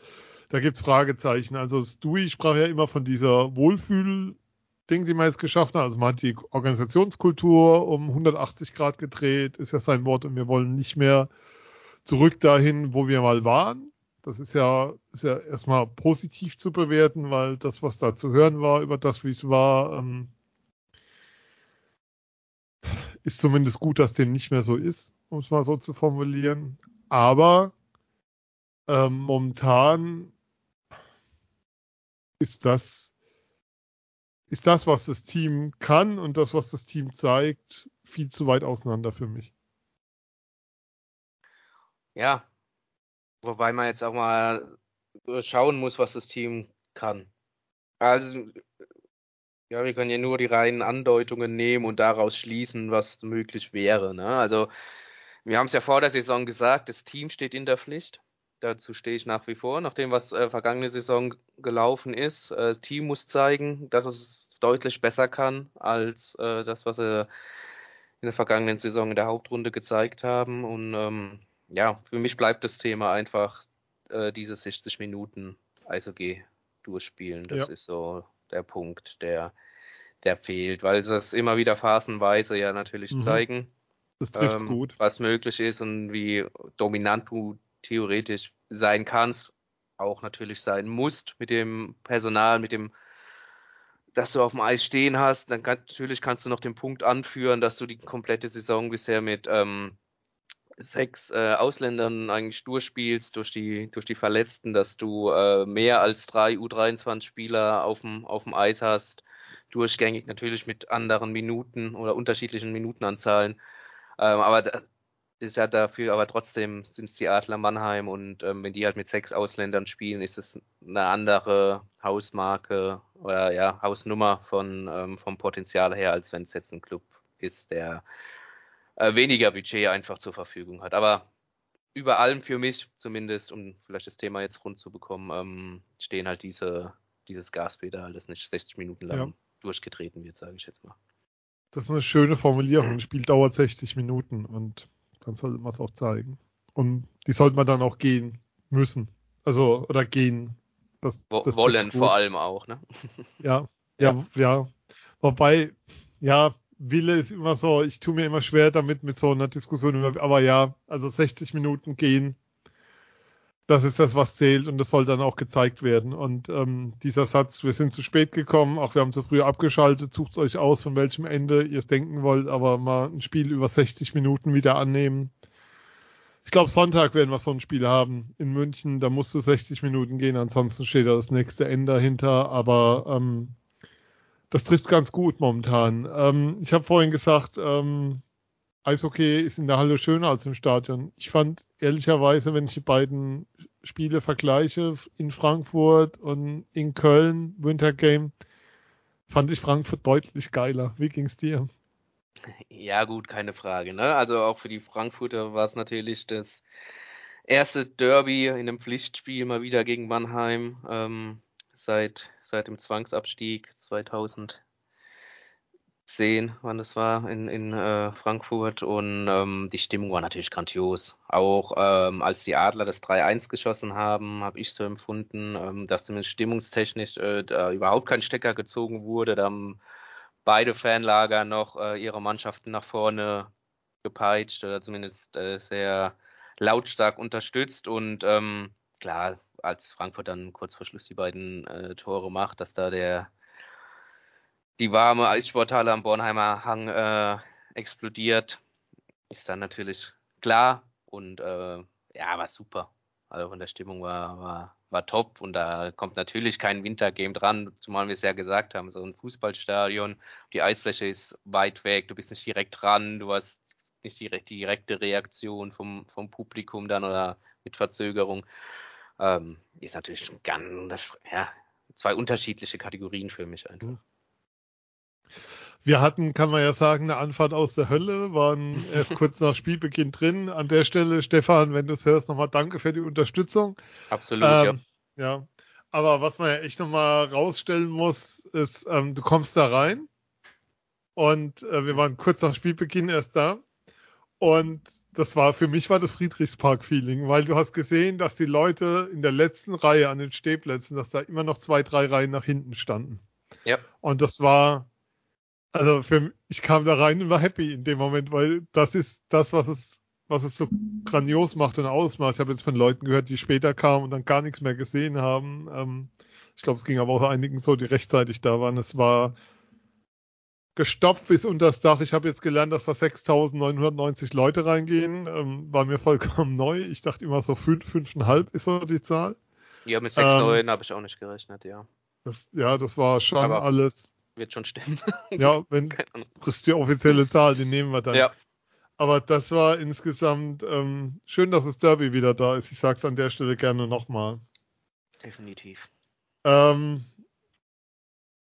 da gibt's Fragezeichen. Also Stewie sprach ja immer von dieser Wohlfühl-Ding, die man jetzt geschafft hat. Also man hat die Organisationskultur um 180 Grad gedreht, ist ja sein Wort, und wir wollen nicht mehr zurück dahin, wo wir mal waren. Das ist ja, ist ja erstmal positiv zu bewerten, weil das, was da zu hören war über das, wie es war, ähm, ist zumindest gut, dass dem nicht mehr so ist, um es mal so zu formulieren. Aber ähm, momentan ist das, ist das, was das Team kann und das, was das Team zeigt, viel zu weit auseinander für mich. Ja, wobei man jetzt auch mal schauen muss, was das Team kann. Also, ja, wir können ja nur die reinen Andeutungen nehmen und daraus schließen, was möglich wäre. Ne? Also, wir haben es ja vor der Saison gesagt, das Team steht in der Pflicht. Dazu stehe ich nach wie vor, nach dem, was äh, vergangene Saison gelaufen ist. Äh, Team muss zeigen, dass es deutlich besser kann als äh, das, was sie in der vergangenen Saison in der Hauptrunde gezeigt haben. Und ähm, ja, für mich bleibt das Thema einfach äh, diese 60 Minuten Eishockey durchspielen. Das ja. ist so der Punkt, der, der fehlt, weil sie es immer wieder phasenweise ja natürlich mhm. zeigen. Ähm, gut. Was möglich ist und wie dominant du theoretisch sein kannst, auch natürlich sein musst mit dem Personal, mit dem, dass du auf dem Eis stehen hast. Dann kann, natürlich kannst du noch den Punkt anführen, dass du die komplette Saison bisher mit ähm, sechs äh, Ausländern eigentlich durchspielst durch die, durch die Verletzten, dass du äh, mehr als drei U23-Spieler auf dem, auf dem Eis hast, durchgängig natürlich mit anderen Minuten oder unterschiedlichen Minutenanzahlen. Ähm, aber das ist ja dafür, aber trotzdem sind es die Adler Mannheim und ähm, wenn die halt mit sechs Ausländern spielen, ist es eine andere Hausmarke oder ja, Hausnummer von, ähm, vom Potenzial her, als wenn es jetzt ein Club ist, der äh, weniger Budget einfach zur Verfügung hat. Aber über allem für mich zumindest, um vielleicht das Thema jetzt rund zu bekommen, ähm, stehen halt diese, dieses Gaspedal, das nicht 60 Minuten lang ja. durchgetreten wird, sage ich jetzt mal. Das ist eine schöne Formulierung. Ein Spiel dauert 60 Minuten und dann sollte man es auch zeigen. Und die sollte man dann auch gehen müssen. Also, oder gehen. Das, das Wollen vor allem auch, ne? Ja, ja, *laughs* ja, ja. Wobei, ja, Wille ist immer so, ich tue mir immer schwer damit mit so einer Diskussion aber ja, also 60 Minuten gehen, das ist das, was zählt und das soll dann auch gezeigt werden. Und ähm, dieser Satz, wir sind zu spät gekommen, auch wir haben zu früh abgeschaltet, sucht euch aus, von welchem Ende ihr es denken wollt, aber mal ein Spiel über 60 Minuten wieder annehmen. Ich glaube, Sonntag werden wir so ein Spiel haben in München, da musst du 60 Minuten gehen, ansonsten steht da das nächste Ende dahinter, aber ähm, das trifft ganz gut momentan. Ähm, ich habe vorhin gesagt, ähm, Eishockey ist in der Halle schöner als im Stadion. Ich fand ehrlicherweise, wenn ich die beiden Spiele vergleiche, in Frankfurt und in Köln, Winter Game, fand ich Frankfurt deutlich geiler. Wie ging's dir? Ja, gut, keine Frage. Ne? Also auch für die Frankfurter war es natürlich das erste Derby in einem Pflichtspiel mal wieder gegen Mannheim ähm, seit, seit dem Zwangsabstieg 2010, wann das war, in, in äh, Frankfurt. Und ähm, die Stimmung war natürlich grandios. Auch ähm, als die Adler das 3-1 geschossen haben, habe ich so empfunden, ähm, dass zumindest stimmungstechnisch äh, überhaupt kein Stecker gezogen wurde. Da haben beide Fanlager noch äh, ihre Mannschaften nach vorne gepeitscht oder zumindest äh, sehr lautstark unterstützt und ähm, klar, als Frankfurt dann kurz vor Schluss die beiden äh, Tore macht, dass da der die warme Eissporthalle am Bornheimer Hang äh, explodiert, ist dann natürlich klar und äh, ja, war super. Also von der Stimmung war, war, war top und da kommt natürlich kein Wintergame dran, zumal wir es ja gesagt haben, so ein Fußballstadion, die Eisfläche ist weit weg, du bist nicht direkt dran, du hast nicht die, direkte Reaktion vom, vom Publikum dann oder mit Verzögerung. Ähm, ist natürlich ganz, ja, zwei unterschiedliche Kategorien für mich einfach. Wir hatten, kann man ja sagen, eine Anfahrt aus der Hölle, waren *laughs* erst kurz nach Spielbeginn drin. An der Stelle, Stefan, wenn du es hörst, nochmal danke für die Unterstützung. Absolut, ähm, ja. ja. Aber was man ja echt nochmal rausstellen muss, ist, ähm, du kommst da rein und äh, wir waren kurz nach Spielbeginn erst da. Und das war, für mich war das Friedrichspark-Feeling, weil du hast gesehen, dass die Leute in der letzten Reihe an den Stehplätzen, dass da immer noch zwei, drei Reihen nach hinten standen. Ja. Und das war, also für, ich kam da rein und war happy in dem Moment, weil das ist das, was es, was es so grandios macht und ausmacht. Ich habe jetzt von Leuten gehört, die später kamen und dann gar nichts mehr gesehen haben. Ähm, ich glaube, es ging aber auch einigen so, die rechtzeitig da waren. Es war gestopft bis unter das Dach. Ich habe jetzt gelernt, dass da 6.990 Leute reingehen. Ähm, war mir vollkommen neu. Ich dachte immer so 5, 5,5 ist so die Zahl. Ja, mit 6,9 ähm, habe ich auch nicht gerechnet, ja. Das, ja, das war schon aber alles wird schon stimmen. *laughs* ja, wenn *laughs* das ist die offizielle Zahl, die nehmen wir dann. Ja. Aber das war insgesamt ähm, schön, dass das Derby wieder da ist. Ich sage es an der Stelle gerne nochmal. Definitiv. Ähm,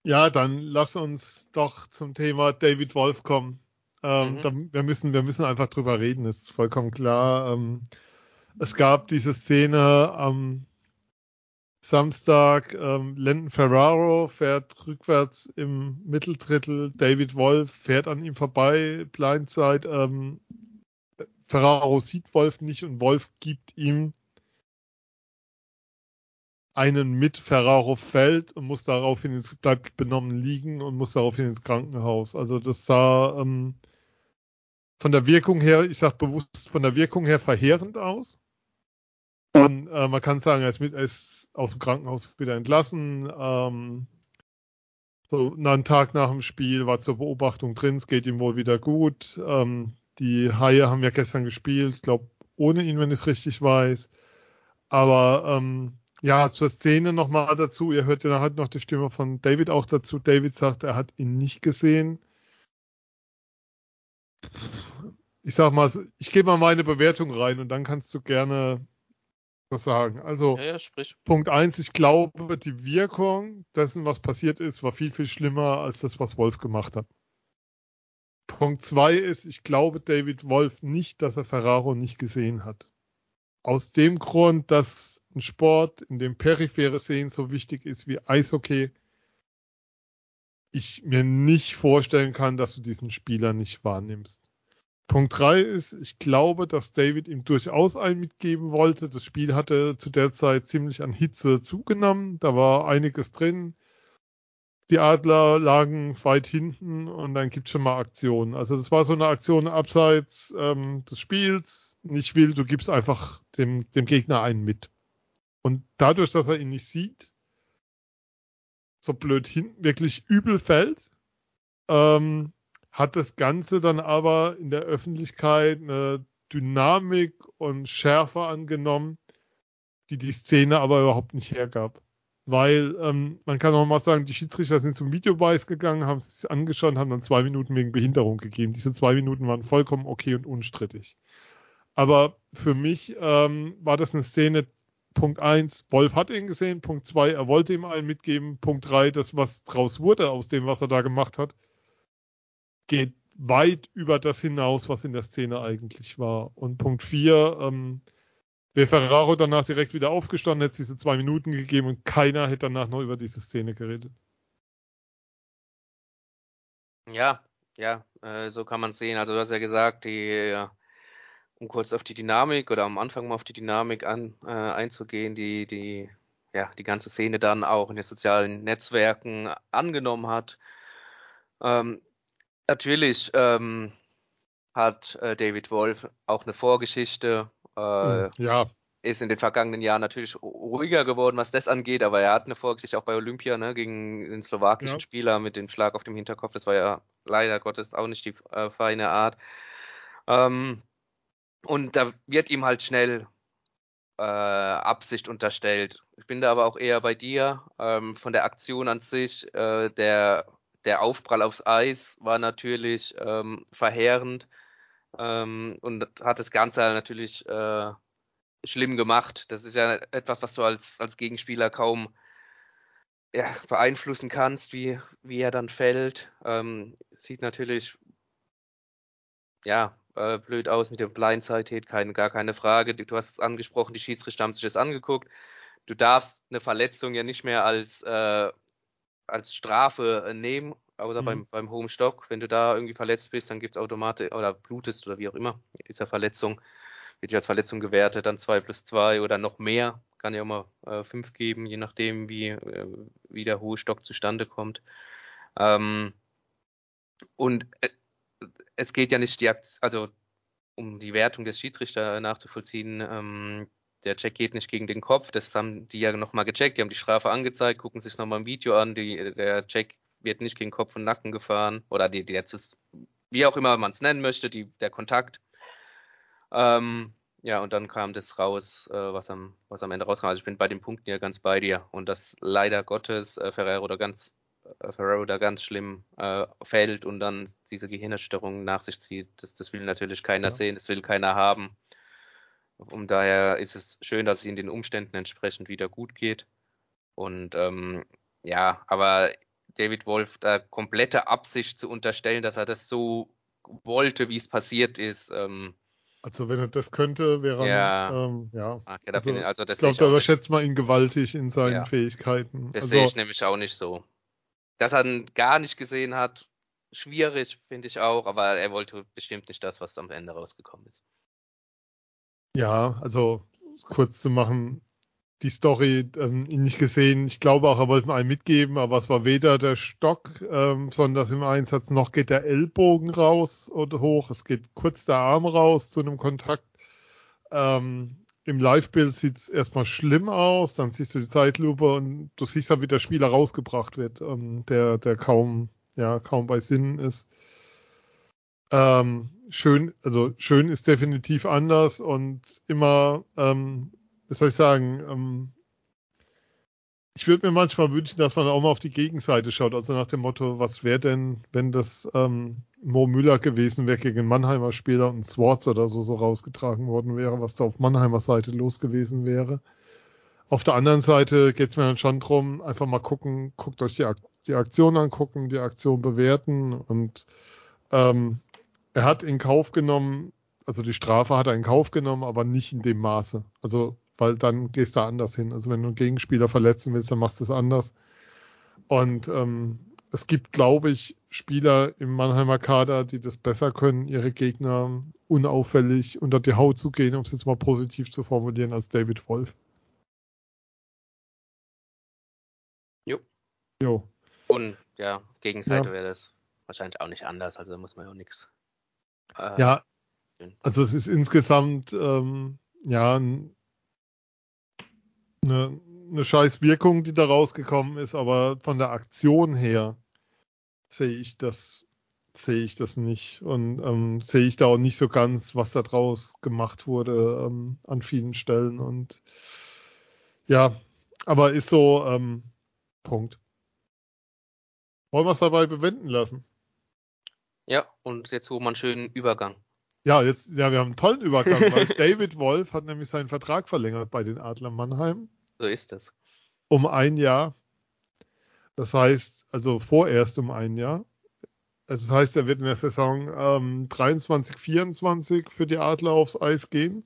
ja, dann lass uns doch zum Thema David Wolf kommen. Ähm, mhm. da, wir, müssen, wir müssen einfach drüber reden, ist vollkommen klar. Ähm, es gab diese Szene am Samstag ähm, Lennon Ferraro fährt rückwärts im Mitteldrittel. David Wolf fährt an ihm vorbei. Blindside. Ähm, Ferraro sieht Wolf nicht und Wolf gibt ihm einen mit. Ferraro fällt und muss daraufhin ins, bleibt benommen liegen und muss daraufhin ins Krankenhaus. Also das sah ähm, von der Wirkung her, ich sag bewusst von der Wirkung her verheerend aus. Und äh, man kann sagen, er ist, mit, er ist aus dem Krankenhaus wieder entlassen. Ähm, so einen Tag nach dem Spiel war zur Beobachtung drin, es geht ihm wohl wieder gut. Ähm, die Haie haben ja gestern gespielt, ich glaube ohne ihn, wenn ich es richtig weiß. Aber ähm, ja, zur Szene nochmal dazu. Ihr hört ja halt noch die Stimme von David auch dazu. David sagt, er hat ihn nicht gesehen. Ich sag mal, ich gebe mal meine Bewertung rein und dann kannst du gerne was sagen. Also, ja, ja, Punkt eins, ich glaube, die Wirkung dessen, was passiert ist, war viel, viel schlimmer als das, was Wolf gemacht hat. Punkt zwei ist, ich glaube David Wolf nicht, dass er Ferraro nicht gesehen hat. Aus dem Grund, dass ein Sport, in dem periphere Sehen so wichtig ist wie Eishockey, ich mir nicht vorstellen kann, dass du diesen Spieler nicht wahrnimmst. Punkt 3 ist, ich glaube, dass David ihm durchaus einen mitgeben wollte. Das Spiel hatte zu der Zeit ziemlich an Hitze zugenommen. Da war einiges drin. Die Adler lagen weit hinten und dann gibt es schon mal Aktionen. Also das war so eine Aktion abseits ähm, des Spiels. Nicht will, du gibst einfach dem, dem Gegner einen mit. Und dadurch, dass er ihn nicht sieht, so blöd hinten wirklich übel fällt, ähm, hat das Ganze dann aber in der Öffentlichkeit eine Dynamik und Schärfe angenommen, die die Szene aber überhaupt nicht hergab. Weil ähm, man kann auch mal sagen, die Schiedsrichter sind zum Videobeweis gegangen, haben es angeschaut, haben dann zwei Minuten wegen Behinderung gegeben. Diese zwei Minuten waren vollkommen okay und unstrittig. Aber für mich ähm, war das eine Szene, Punkt eins, Wolf hat ihn gesehen, Punkt zwei, er wollte ihm einen mitgeben, Punkt drei, das, was draus wurde aus dem, was er da gemacht hat, geht weit über das hinaus, was in der Szene eigentlich war. Und Punkt 4, ähm, wäre Ferraro danach direkt wieder aufgestanden, hätte es diese zwei Minuten gegeben und keiner hätte danach noch über diese Szene geredet. Ja, ja, äh, so kann man es sehen. Also du hast ja gesagt, die, äh, um kurz auf die Dynamik oder am Anfang mal auf die Dynamik an, äh, einzugehen, die, die, ja, die ganze Szene dann auch in den sozialen Netzwerken angenommen hat. Ähm, Natürlich, ähm, hat äh, David Wolf auch eine Vorgeschichte. Äh, ja. Ist in den vergangenen Jahren natürlich ruhiger geworden, was das angeht, aber er hat eine Vorgeschichte auch bei Olympia, ne, gegen den slowakischen ja. Spieler mit dem Schlag auf dem Hinterkopf. Das war ja leider Gottes auch nicht die äh, feine Art. Ähm, und da wird ihm halt schnell äh, Absicht unterstellt. Ich bin da aber auch eher bei dir. Ähm, von der Aktion an sich, äh, der, der Aufprall aufs Eis war natürlich ähm, verheerend ähm, und hat das Ganze natürlich äh, schlimm gemacht. Das ist ja etwas, was du als, als Gegenspieler kaum ja, beeinflussen kannst, wie, wie er dann fällt. Ähm, sieht natürlich ja, äh, blöd aus mit dem Blindside-Hit, keine, gar keine Frage. Du hast es angesprochen, die Schiedsrichter haben sich das angeguckt. Du darfst eine Verletzung ja nicht mehr als, äh, als Strafe äh, nehmen, außer mhm. beim, beim Home Stock. Wenn du da irgendwie verletzt bist, dann gibt es automatisch, oder blutest oder wie auch immer, ist ja Verletzung, wird ja als Verletzung gewertet, dann 2 plus 2 oder noch mehr. Kann ja auch mal 5 äh, geben, je nachdem, wie, äh, wie der hohe Stock zustande kommt. Ähm, und äh, es geht ja nicht die Akt also um die Wertung des Schiedsrichters nachzuvollziehen. Ähm, der Check geht nicht gegen den Kopf. Das haben die ja nochmal gecheckt. Die haben die Strafe angezeigt, gucken sich nochmal ein Video an. Die, der Check wird nicht gegen Kopf und Nacken gefahren. Oder die, die jetzt, wie auch immer man es nennen möchte, die, der Kontakt. Ähm, ja, und dann kam das raus, äh, was, am, was am Ende rauskam. Also ich bin bei den Punkten ja ganz bei dir. Und das leider Gottes äh, Ferrero da ganz Ferrero da ganz schlimm äh, fällt und dann diese Gehirnerstörung nach sich zieht. Das, das will natürlich keiner ja. sehen, das will keiner haben. Um daher ist es schön, dass es in den Umständen entsprechend wieder gut geht. Und ähm, ja, aber David Wolf da komplette Absicht zu unterstellen, dass er das so wollte, wie es passiert ist. Ähm, also wenn er das könnte, wäre ja, ähm, ja. Ach, ja also, also ich glaube, da überschätzt man ihn gewaltig in seinen ja. Fähigkeiten. Das also, sehe ich nämlich auch nicht so dass er ihn gar nicht gesehen hat, schwierig, finde ich auch, aber er wollte bestimmt nicht das, was am Ende rausgekommen ist. Ja, also kurz zu machen, die Story ähm, ihn nicht gesehen. Ich glaube auch, er wollte mir einen mitgeben, aber es war weder der Stock, ähm, sondern das im Einsatz, noch geht der Ellbogen raus oder hoch. Es geht kurz der Arm raus zu einem Kontakt. Ähm, im Live-Bild sieht es erstmal schlimm aus, dann siehst du die Zeitlupe und du siehst dann, wie der Spieler rausgebracht wird, ähm, der, der kaum, ja, kaum bei Sinnen ist. Ähm, schön, also schön ist definitiv anders und immer, ähm, was soll ich sagen, ähm, ich würde mir manchmal wünschen, dass man auch mal auf die Gegenseite schaut, also nach dem Motto, was wäre denn, wenn das ähm, Mo Müller gewesen wäre gegen Mannheimer Spieler und Swartz oder so, so rausgetragen worden wäre, was da auf Mannheimer Seite los gewesen wäre. Auf der anderen Seite geht es mir dann schon drum, einfach mal gucken, guckt euch die, die Aktion angucken, die Aktion bewerten und ähm, er hat in Kauf genommen, also die Strafe hat er in Kauf genommen, aber nicht in dem Maße. Also weil dann gehst du anders hin. Also wenn du einen Gegenspieler verletzen willst, dann machst du es anders. Und ähm, es gibt, glaube ich, Spieler im Mannheimer Kader, die das besser können, ihre Gegner unauffällig unter die Haut zu gehen, um es jetzt mal positiv zu formulieren, als David Wolf. Jo. Jo. Und ja, Gegenseite ja. wäre das wahrscheinlich auch nicht anders, also da muss man ja auch nichts. Äh, ja, also es ist insgesamt ähm, ja ein eine, eine scheiß Wirkung, die da rausgekommen ist, aber von der Aktion her sehe ich das, sehe ich das nicht und ähm, sehe ich da auch nicht so ganz, was da draus gemacht wurde ähm, an vielen Stellen und ja, aber ist so, ähm, Punkt. Wollen wir es dabei bewenden lassen? Ja, und jetzt holen wir einen schönen Übergang. Ja, jetzt, ja, wir haben einen tollen Übergang, weil *laughs* David Wolf hat nämlich seinen Vertrag verlängert bei den Adlern Mannheim. So ist es. Um ein Jahr. Das heißt, also vorerst um ein Jahr. Also das heißt, er wird in der Saison ähm, 23, 24 für die Adler aufs Eis gehen.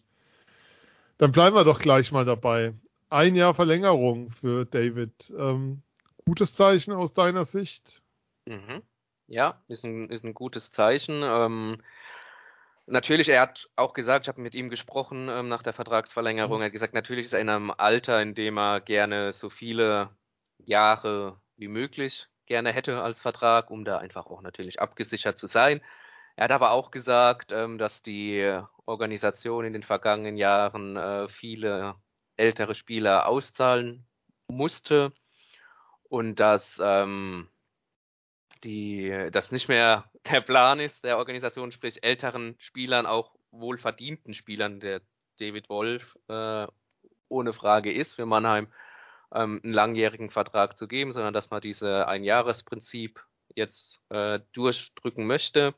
Dann bleiben wir doch gleich mal dabei. Ein Jahr Verlängerung für David. Ähm, gutes Zeichen aus deiner Sicht? Mhm. Ja, ist ein, ist ein gutes Zeichen. Ähm, Natürlich, er hat auch gesagt, ich habe mit ihm gesprochen ähm, nach der Vertragsverlängerung. Mhm. Er hat gesagt, natürlich ist er in einem Alter, in dem er gerne so viele Jahre wie möglich gerne hätte als Vertrag, um da einfach auch natürlich abgesichert zu sein. Er hat aber auch gesagt, ähm, dass die Organisation in den vergangenen Jahren äh, viele ältere Spieler auszahlen musste und dass ähm, die, das nicht mehr der Plan ist der Organisation, sprich älteren Spielern, auch wohlverdienten Spielern, der David Wolf äh, ohne Frage ist für Mannheim, ähm, einen langjährigen Vertrag zu geben, sondern dass man diese Einjahresprinzip jetzt äh, durchdrücken möchte.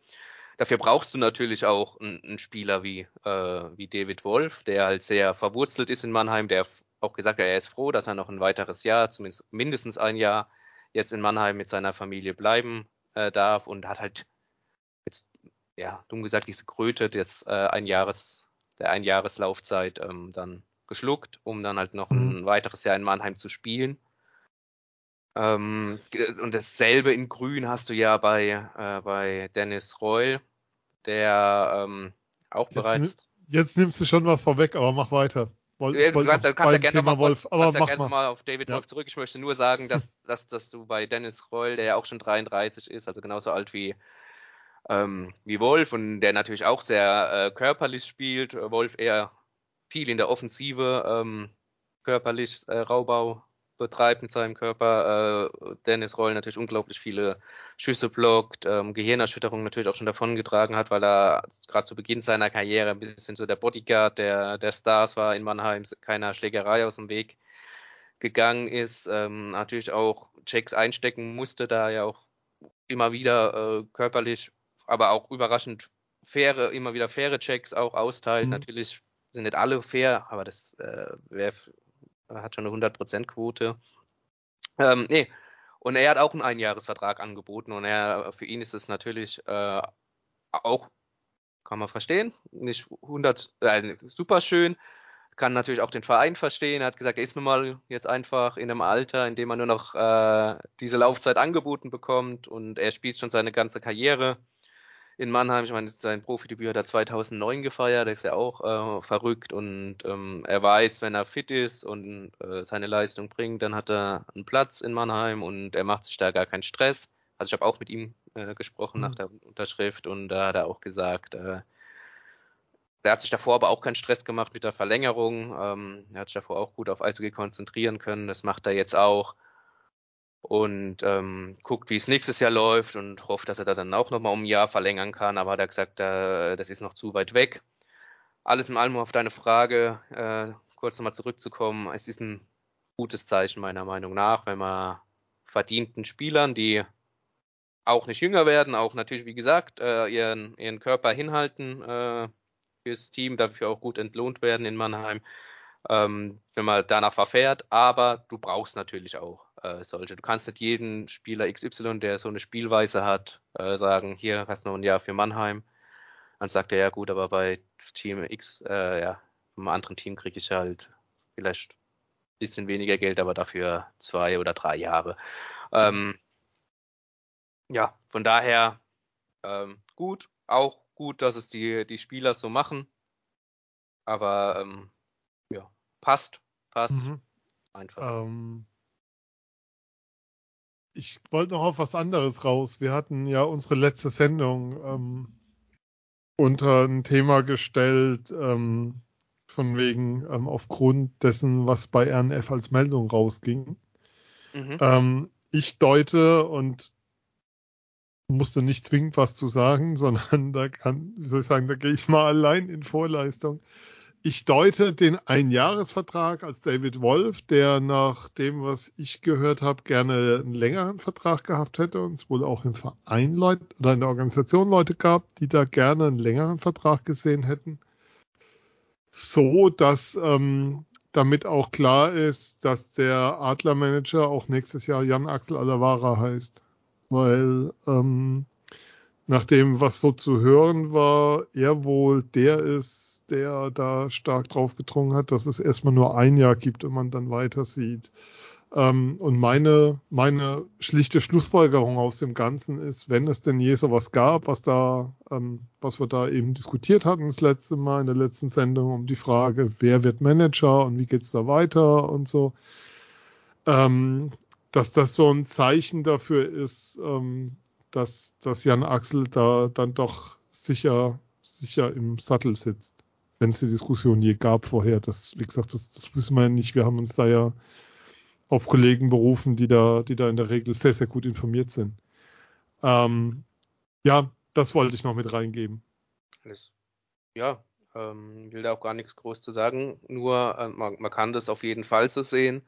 Dafür brauchst du natürlich auch einen, Spieler wie, äh, wie David Wolf, der halt sehr verwurzelt ist in Mannheim, der auch gesagt hat, er ist froh, dass er noch ein weiteres Jahr, zumindest mindestens ein Jahr, jetzt in Mannheim mit seiner Familie bleiben äh, darf und hat halt ja, dumm gesagt, diese Kröte des äh, Einjahres, der Einjahreslaufzeit ähm, dann geschluckt, um dann halt noch mhm. ein weiteres Jahr in Mannheim zu spielen. Ähm, und dasselbe in Grün hast du ja bei, äh, bei Dennis Reul, der ähm, auch jetzt, bereits. Jetzt nimmst du schon was vorweg, aber mach weiter. Wolf, du kannst, kannst ja gerne nochmal Wolf, aber mach ja mal. mal auf David ja. Wolf zurück. Ich möchte nur sagen, *laughs* dass, dass, dass du bei Dennis Reul, der ja auch schon 33 ist, also genauso alt wie, ähm, wie Wolf und der natürlich auch sehr äh, körperlich spielt. Wolf eher viel in der Offensive, ähm, körperlich äh, Raubau betreibt mit seinem Körper. Äh, Dennis Roll natürlich unglaublich viele Schüsse blockt, ähm, Gehirnerschütterung natürlich auch schon davongetragen hat, weil er gerade zu Beginn seiner Karriere ein bisschen so der Bodyguard der, der Stars war in Mannheim, keiner Schlägerei aus dem Weg gegangen ist, ähm, natürlich auch Checks einstecken musste, da er auch immer wieder äh, körperlich, aber auch überraschend faire, immer wieder faire Checks auch austeilt. Mhm. Natürlich sind nicht alle fair, aber das äh, wär, hat schon eine 100%-Quote. Ähm, nee, und er hat auch einen Einjahresvertrag angeboten und er, für ihn ist es natürlich äh, auch, kann man verstehen, nicht 100, äh, super schön, kann natürlich auch den Verein verstehen. Er hat gesagt, er ist nun mal jetzt einfach in einem Alter, in dem man nur noch äh, diese Laufzeit angeboten bekommt und er spielt schon seine ganze Karriere in Mannheim. Ich meine, sein Profidebüt hat er 2009 gefeiert, der ist ja auch äh, verrückt und ähm, er weiß, wenn er fit ist und äh, seine Leistung bringt, dann hat er einen Platz in Mannheim und er macht sich da gar keinen Stress. Also ich habe auch mit ihm äh, gesprochen mhm. nach der Unterschrift und da hat er auch gesagt, äh, er hat sich davor aber auch keinen Stress gemacht mit der Verlängerung. Ähm, er hat sich davor auch gut auf Eishockey konzentrieren können. Das macht er jetzt auch und ähm, guckt, wie es nächstes Jahr läuft und hofft, dass er da dann auch nochmal um ein Jahr verlängern kann. Aber hat er gesagt, äh, das ist noch zu weit weg. Alles in allem, auf deine Frage äh, kurz nochmal zurückzukommen, es ist ein gutes Zeichen meiner Meinung nach, wenn man verdienten Spielern, die auch nicht jünger werden, auch natürlich, wie gesagt, äh, ihren, ihren Körper hinhalten äh, fürs Team, dafür auch gut entlohnt werden in Mannheim, ähm, wenn man danach verfährt. Aber du brauchst natürlich auch äh, sollte. Du kannst nicht jeden Spieler XY, der so eine Spielweise hat, äh, sagen, hier hast du noch ein Jahr für Mannheim. Dann sagt er, ja gut, aber bei Team X, äh, ja, einem anderen Team kriege ich halt vielleicht ein bisschen weniger Geld, aber dafür zwei oder drei Jahre. Ähm, ja, von daher ähm, gut, auch gut, dass es die, die Spieler so machen. Aber ähm, ja, passt, passt. Mhm. Einfach. Ähm, ich wollte noch auf was anderes raus. Wir hatten ja unsere letzte Sendung ähm, unter ein Thema gestellt, ähm, von wegen ähm, aufgrund dessen, was bei RNF als Meldung rausging. Mhm. Ähm, ich deute und musste nicht zwingend was zu sagen, *laughs* sondern da kann, wie soll ich sagen, da gehe ich mal allein in Vorleistung ich deute den Einjahresvertrag als David Wolf, der nach dem, was ich gehört habe, gerne einen längeren Vertrag gehabt hätte und es wohl auch im Verein Leute oder in der Organisation Leute gab, die da gerne einen längeren Vertrag gesehen hätten. So, dass ähm, damit auch klar ist, dass der Adlermanager auch nächstes Jahr Jan Axel Alavara heißt. Weil ähm, nach dem, was so zu hören war, er wohl der ist, der da stark drauf gedrungen hat, dass es erstmal nur ein Jahr gibt und man dann weiter sieht. Ähm, und meine, meine schlichte Schlussfolgerung aus dem Ganzen ist, wenn es denn je sowas gab, was da, ähm, was wir da eben diskutiert hatten das letzte Mal in der letzten Sendung um die Frage, wer wird Manager und wie geht's da weiter und so, ähm, dass das so ein Zeichen dafür ist, ähm, dass, dass Jan Axel da dann doch sicher, sicher im Sattel sitzt. Wenn es die Diskussion je gab vorher, das, wie gesagt, das, das wissen wir ja nicht. Wir haben uns da ja auf Kollegen berufen, die da, die da in der Regel sehr, sehr gut informiert sind. Ähm, ja, das wollte ich noch mit reingeben. Alles. Ja, ähm, will da auch gar nichts groß zu sagen. Nur äh, man, man, kann das auf jeden Fall so sehen.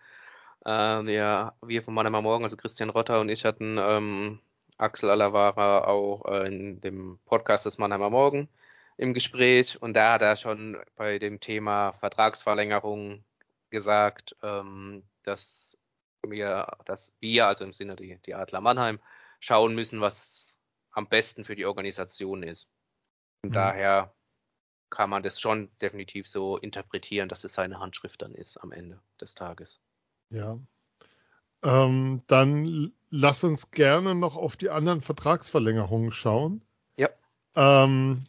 Äh, wir, wir von Mannheimer Morgen, also Christian Rotter und ich hatten ähm, Axel Alavara auch äh, in dem Podcast des Mannheimer Morgen im Gespräch und da hat er schon bei dem Thema Vertragsverlängerung gesagt, ähm, dass wir, dass wir, also im Sinne die, die Adler Mannheim, schauen müssen, was am besten für die Organisation ist. Und mhm. daher kann man das schon definitiv so interpretieren, dass es seine Handschrift dann ist am Ende des Tages. Ja. Ähm, dann lass uns gerne noch auf die anderen Vertragsverlängerungen schauen. Ja. Ähm,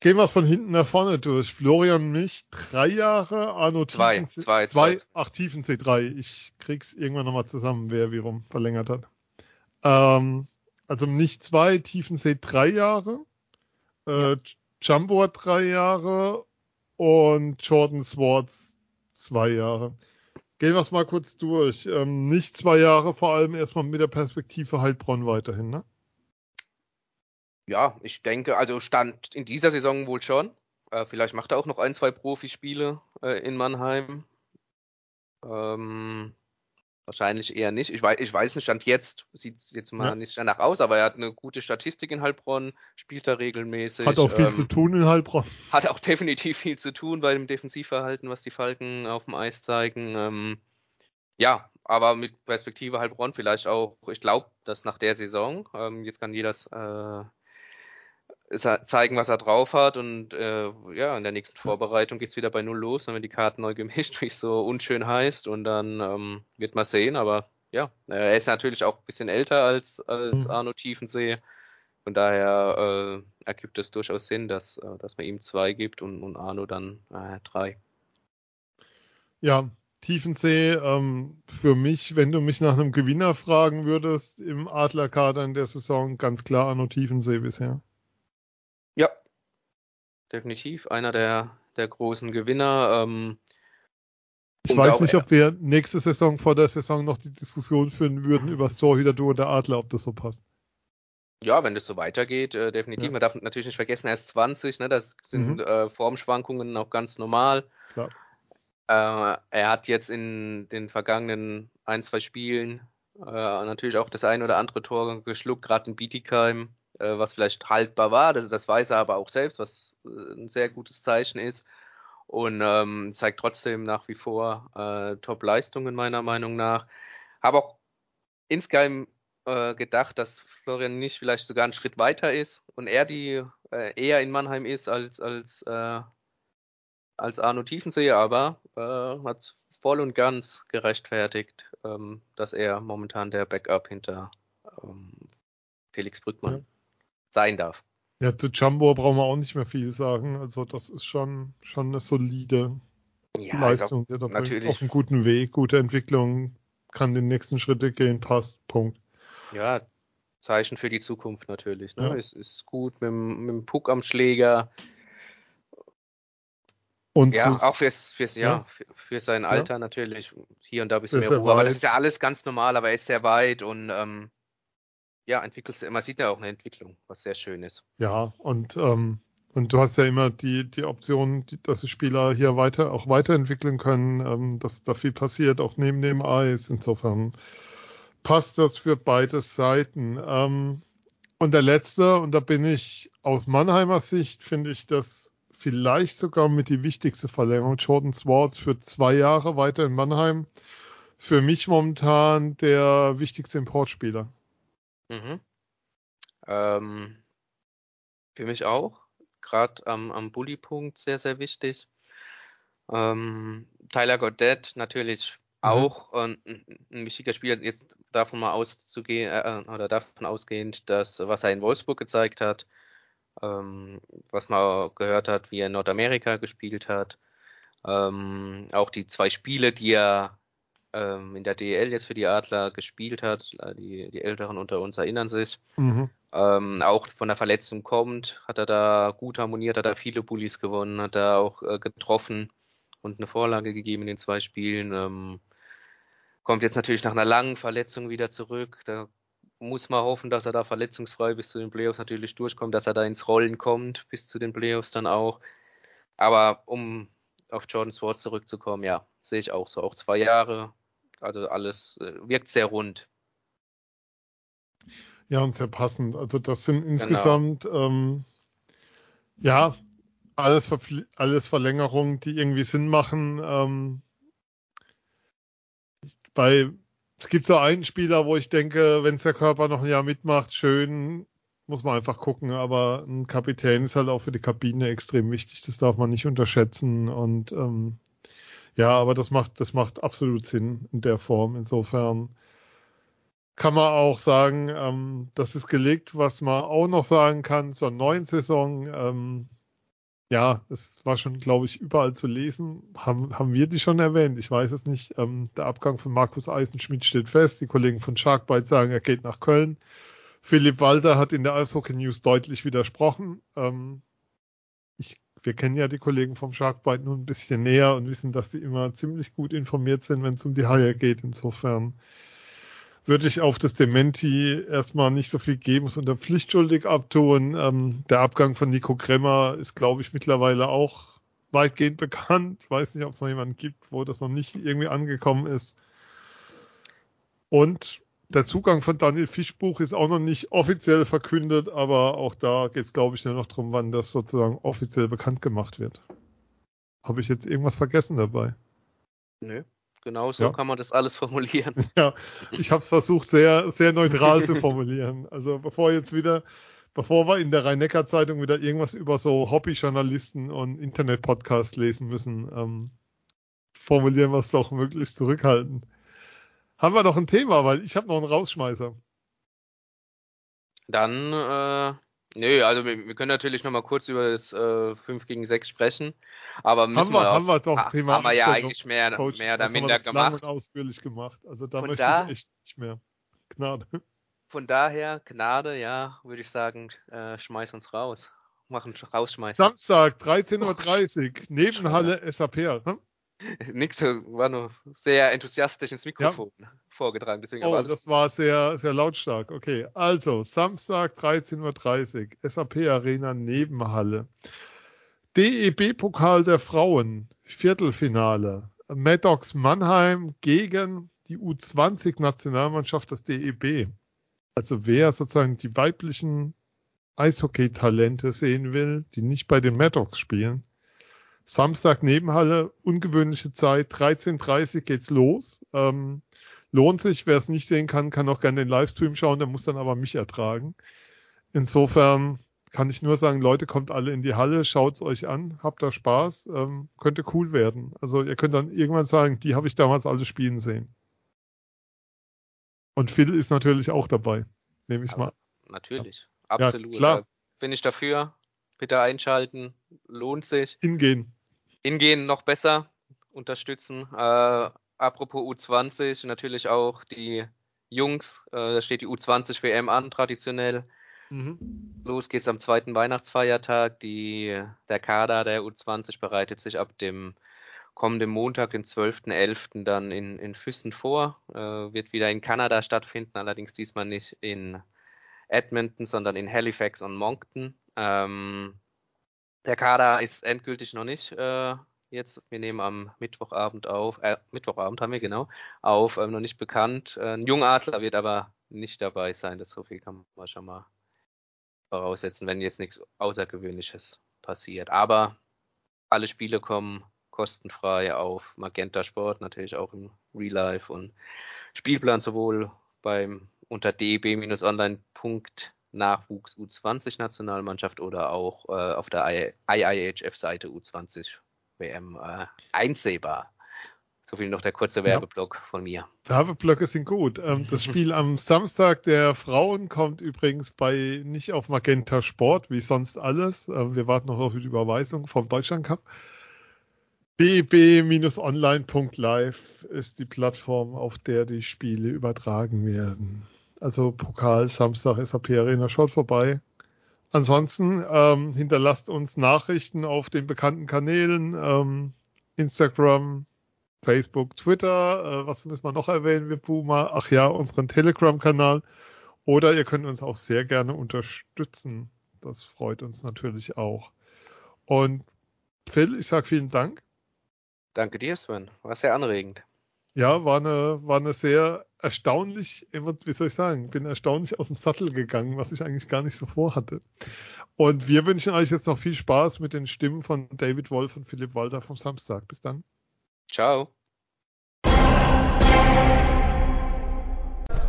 gehen wir es von hinten nach vorne durch. Florian mich drei Jahre, Arno zwei, Tiefensee, zwei, zwei, zwei. Ach, Tiefensee drei. Ich krieg's irgendwann nochmal zusammen, wer wie rum verlängert hat. Ähm, also nicht zwei, Tiefensee drei Jahre, äh, Jumbo drei Jahre und Jordan Swartz zwei Jahre. Gehen wir es mal kurz durch. Ähm, nicht zwei Jahre, vor allem erstmal mit der Perspektive Heilbronn weiterhin, ne? Ja, ich denke, also stand in dieser Saison wohl schon. Äh, vielleicht macht er auch noch ein, zwei Profispiele äh, in Mannheim. Ähm, Wahrscheinlich eher nicht. Ich weiß, ich weiß nicht, Stand jetzt sieht es jetzt mal ja. nicht danach aus, aber er hat eine gute Statistik in Heilbronn, spielt da regelmäßig. Hat auch viel ähm, zu tun in Heilbronn. *laughs* Hat auch definitiv viel zu tun bei dem Defensivverhalten, was die Falken auf dem Eis zeigen. Ähm, ja, aber mit Perspektive Heilbronn vielleicht auch, ich glaube, dass nach der Saison, ähm, jetzt kann jeder äh, zeigen, was er drauf hat. Und äh, ja, in der nächsten Vorbereitung geht es wieder bei Null los, dann werden die Karten neu gemischt, *laughs* wie es so unschön heißt. Und dann ähm, wird man sehen. Aber ja, er ist natürlich auch ein bisschen älter als, als mhm. Arno Tiefensee. Von daher äh, ergibt es durchaus Sinn, dass, äh, dass man ihm zwei gibt und, und Arno dann äh, drei. Ja, Tiefensee, ähm, für mich, wenn du mich nach einem Gewinner fragen würdest im Adlerkader in der Saison, ganz klar Arno Tiefensee bisher. Definitiv einer der, der großen Gewinner. Ähm, ich weiß nicht, ob wir nächste Saison vor der Saison noch die Diskussion führen würden über das Torhüter-Duo der Adler, ob das so passt. Ja, wenn das so weitergeht, äh, definitiv. Ja. Man darf natürlich nicht vergessen, er ist 20, ne? das sind mhm. äh, Formschwankungen auch ganz normal. Äh, er hat jetzt in den vergangenen ein, zwei Spielen äh, natürlich auch das ein oder andere Tor geschluckt, gerade in Bietigheim äh, was vielleicht haltbar war. Das, das weiß er aber auch selbst, was äh, ein sehr gutes Zeichen ist. Und ähm, zeigt trotzdem nach wie vor äh, Top-Leistungen meiner Meinung nach. Habe auch insgeheim äh, gedacht, dass Florian nicht vielleicht sogar einen Schritt weiter ist und er die äh, eher in Mannheim ist als als als Arno Tiefensee, aber hat voll und ganz gerechtfertigt, ähm, dass er momentan der Backup hinter ähm, Felix Brückmann sein darf. Ja, zu Jumbo brauchen wir auch nicht mehr viel sagen. Also das ist schon, schon eine solide ja, Leistung. Der natürlich. Auf einem guten Weg, gute Entwicklung, kann den nächsten Schritte gehen, passt, Punkt. Ja, Zeichen für die Zukunft natürlich. Ne? Ja. Es ist gut mit, mit dem Puck am Schläger. Und ja, auch fürs, fürs, ja, ja. Für, für, sein Alter natürlich. Hier und da ein bisschen mehr Ruhe. Aber das ist ja alles ganz normal, aber er ist sehr weit und ähm, ja, entwickelt man sieht ja auch eine Entwicklung, was sehr schön ist. Ja, und, ähm, und du hast ja immer die, die Option, die, dass die Spieler hier weiter auch weiterentwickeln können, ähm, dass da viel passiert, auch neben dem Eis. Insofern passt das für beide Seiten. Ähm, und der letzte, und da bin ich aus Mannheimer Sicht, finde ich das vielleicht sogar mit die wichtigste Verlängerung. Jordan Swartz für zwei Jahre weiter in Mannheim. Für mich momentan der wichtigste Importspieler. Mhm. Ähm, für mich auch. Gerade am, am Bully-Punkt sehr, sehr wichtig. Ähm, Tyler Goddett natürlich mhm. auch ein, ein, wichtiger Spieler, jetzt davon mal auszugehen, äh, oder davon ausgehend, dass was er in Wolfsburg gezeigt hat, ähm, was man gehört hat, wie er in Nordamerika gespielt hat, ähm, auch die zwei Spiele, die er ähm, in der DL jetzt für die Adler gespielt hat. Äh, die, die Älteren unter uns erinnern sich. Mhm. Ähm, auch von der Verletzung kommt, hat er da gut harmoniert, hat er viele Bullies gewonnen, hat er auch äh, getroffen und eine Vorlage gegeben in den zwei Spielen. Ähm, kommt jetzt natürlich nach einer langen Verletzung wieder zurück. Da muss man hoffen, dass er da verletzungsfrei bis zu den Playoffs natürlich durchkommt, dass er da ins Rollen kommt, bis zu den Playoffs dann auch. Aber um auf Jordan Swartz zurückzukommen, ja, sehe ich auch so. Auch zwei Jahre, also alles äh, wirkt sehr rund. Ja, und sehr passend. Also das sind genau. insgesamt, genau. ähm, ja, alles, alles Verlängerungen, die irgendwie Sinn machen. Ähm, bei, es gibt so einen Spieler, wo ich denke, wenn es der Körper noch ein Jahr mitmacht, schön, muss man einfach gucken. Aber ein Kapitän ist halt auch für die Kabine extrem wichtig. Das darf man nicht unterschätzen. Und ähm, ja, aber das macht, das macht absolut Sinn in der Form. Insofern kann man auch sagen, ähm, das ist gelegt, was man auch noch sagen kann zur neuen Saison. Ähm, ja, es war schon, glaube ich, überall zu lesen. Haben, haben wir die schon erwähnt? Ich weiß es nicht. Ähm, der Abgang von Markus Eisenschmidt steht fest. Die Kollegen von Sharkbite sagen, er geht nach Köln. Philipp Walter hat in der Eishockey News deutlich widersprochen. Ähm, wir kennen ja die Kollegen vom Sharkbite nun ein bisschen näher und wissen, dass sie immer ziemlich gut informiert sind, wenn es um die Haie geht. Insofern würde ich auf das Dementi erstmal nicht so viel geben, es unter pflichtschuldig abtun. Ähm, der Abgang von Nico Kremmer ist, glaube ich, mittlerweile auch weitgehend bekannt. Ich weiß nicht, ob es noch jemanden gibt, wo das noch nicht irgendwie angekommen ist. Und der Zugang von Daniel Fischbuch ist auch noch nicht offiziell verkündet, aber auch da geht es, glaube ich, nur noch darum, wann das sozusagen offiziell bekannt gemacht wird. Habe ich jetzt irgendwas vergessen dabei? Nö. Genau so ja. kann man das alles formulieren. *laughs* Ja, ich habe es versucht, sehr, sehr neutral zu formulieren. Also bevor jetzt wieder, bevor wir in der Rhein-Neckar-Zeitung wieder irgendwas über so Hobbyjournalisten und Internet-Podcasts lesen müssen, ähm, formulieren wir es doch möglichst zurückhaltend. Haben wir noch ein Thema, weil ich habe noch einen Rausschmeißer. Dann äh, Nö, also wir, wir können natürlich nochmal kurz über das äh, 5 gegen 6 sprechen, aber müssen haben wir, wir haben wir doch ha, Thema haben wir ja eigentlich mehr, Coach, mehr oder minder gemacht. Ausführlich gemacht. Also da Von möchte da, ich echt nicht mehr. Gnade. Von daher, Gnade, ja, würde ich sagen, äh, schmeiß uns raus. Machen rausschmeißen. Samstag, 13.30 Uhr, Nebenhalle SAP. Hm? *laughs* Nix, war nur sehr enthusiastisch ins Mikrofon. Ja vorgetragen. Deswegen oh, das war sehr, sehr lautstark. Okay, also Samstag 13.30 Uhr, SAP Arena Nebenhalle. DEB-Pokal der Frauen, Viertelfinale. Maddox Mannheim gegen die U20-Nationalmannschaft des DEB. Also wer sozusagen die weiblichen Eishockey-Talente sehen will, die nicht bei den Maddox spielen. Samstag Nebenhalle, ungewöhnliche Zeit, 13.30 Uhr geht's los. Ähm, lohnt sich. Wer es nicht sehen kann, kann auch gerne den Livestream schauen, der muss dann aber mich ertragen. Insofern kann ich nur sagen, Leute, kommt alle in die Halle, schaut's euch an, habt da Spaß, ähm, könnte cool werden. Also ihr könnt dann irgendwann sagen, die habe ich damals alle spielen sehen. Und Phil ist natürlich auch dabei, nehme ich aber mal. Natürlich, absolut. Ja, klar. Bin ich dafür. Bitte einschalten, lohnt sich. Hingehen. Hingehen noch besser, unterstützen. Äh, apropos U20, natürlich auch die Jungs, äh, da steht die U20 WM an, traditionell. Mhm. Los geht's am zweiten Weihnachtsfeiertag. Die, der Kader der U20 bereitet sich ab dem kommenden Montag, dem 12.11. dann in, in Füssen vor. Äh, wird wieder in Kanada stattfinden, allerdings diesmal nicht in Edmonton, sondern in Halifax und Moncton. Ähm, der Kader ist endgültig noch nicht äh, jetzt. Wir nehmen am Mittwochabend auf, äh, Mittwochabend haben wir genau, auf, ähm, noch nicht bekannt. Äh, ein Jungadler wird aber nicht dabei sein, das so viel kann man schon mal voraussetzen, wenn jetzt nichts Außergewöhnliches passiert. Aber alle Spiele kommen kostenfrei auf Magenta Sport, natürlich auch im Real Life und Spielplan sowohl beim unter deb-online.nachwuchs U20 Nationalmannschaft oder auch äh, auf der IIHF-Seite U20 WM äh, einsehbar. So viel noch der kurze Werbeblock ja. von mir. Werbeblöcke sind gut. Ähm, das *laughs* Spiel am Samstag der Frauen kommt übrigens bei nicht auf Magenta Sport, wie sonst alles. Ähm, wir warten noch auf die Überweisung vom Deutschland Cup. db-online.live ist die Plattform, auf der die Spiele übertragen werden. Also Pokal Samstag SAP Arena schaut vorbei. Ansonsten ähm, hinterlasst uns Nachrichten auf den bekannten Kanälen ähm, Instagram, Facebook, Twitter. Äh, was müssen wir noch erwähnen, wir Puma? Ach ja, unseren Telegram-Kanal. Oder ihr könnt uns auch sehr gerne unterstützen. Das freut uns natürlich auch. Und Phil, ich sage vielen Dank. Danke dir, Sven. War sehr anregend. Ja, war eine, war eine sehr erstaunlich, wie soll ich sagen, bin erstaunlich aus dem Sattel gegangen, was ich eigentlich gar nicht so vorhatte. Und wir wünschen euch jetzt noch viel Spaß mit den Stimmen von David Wolf und Philipp Walter vom Samstag. Bis dann. Ciao.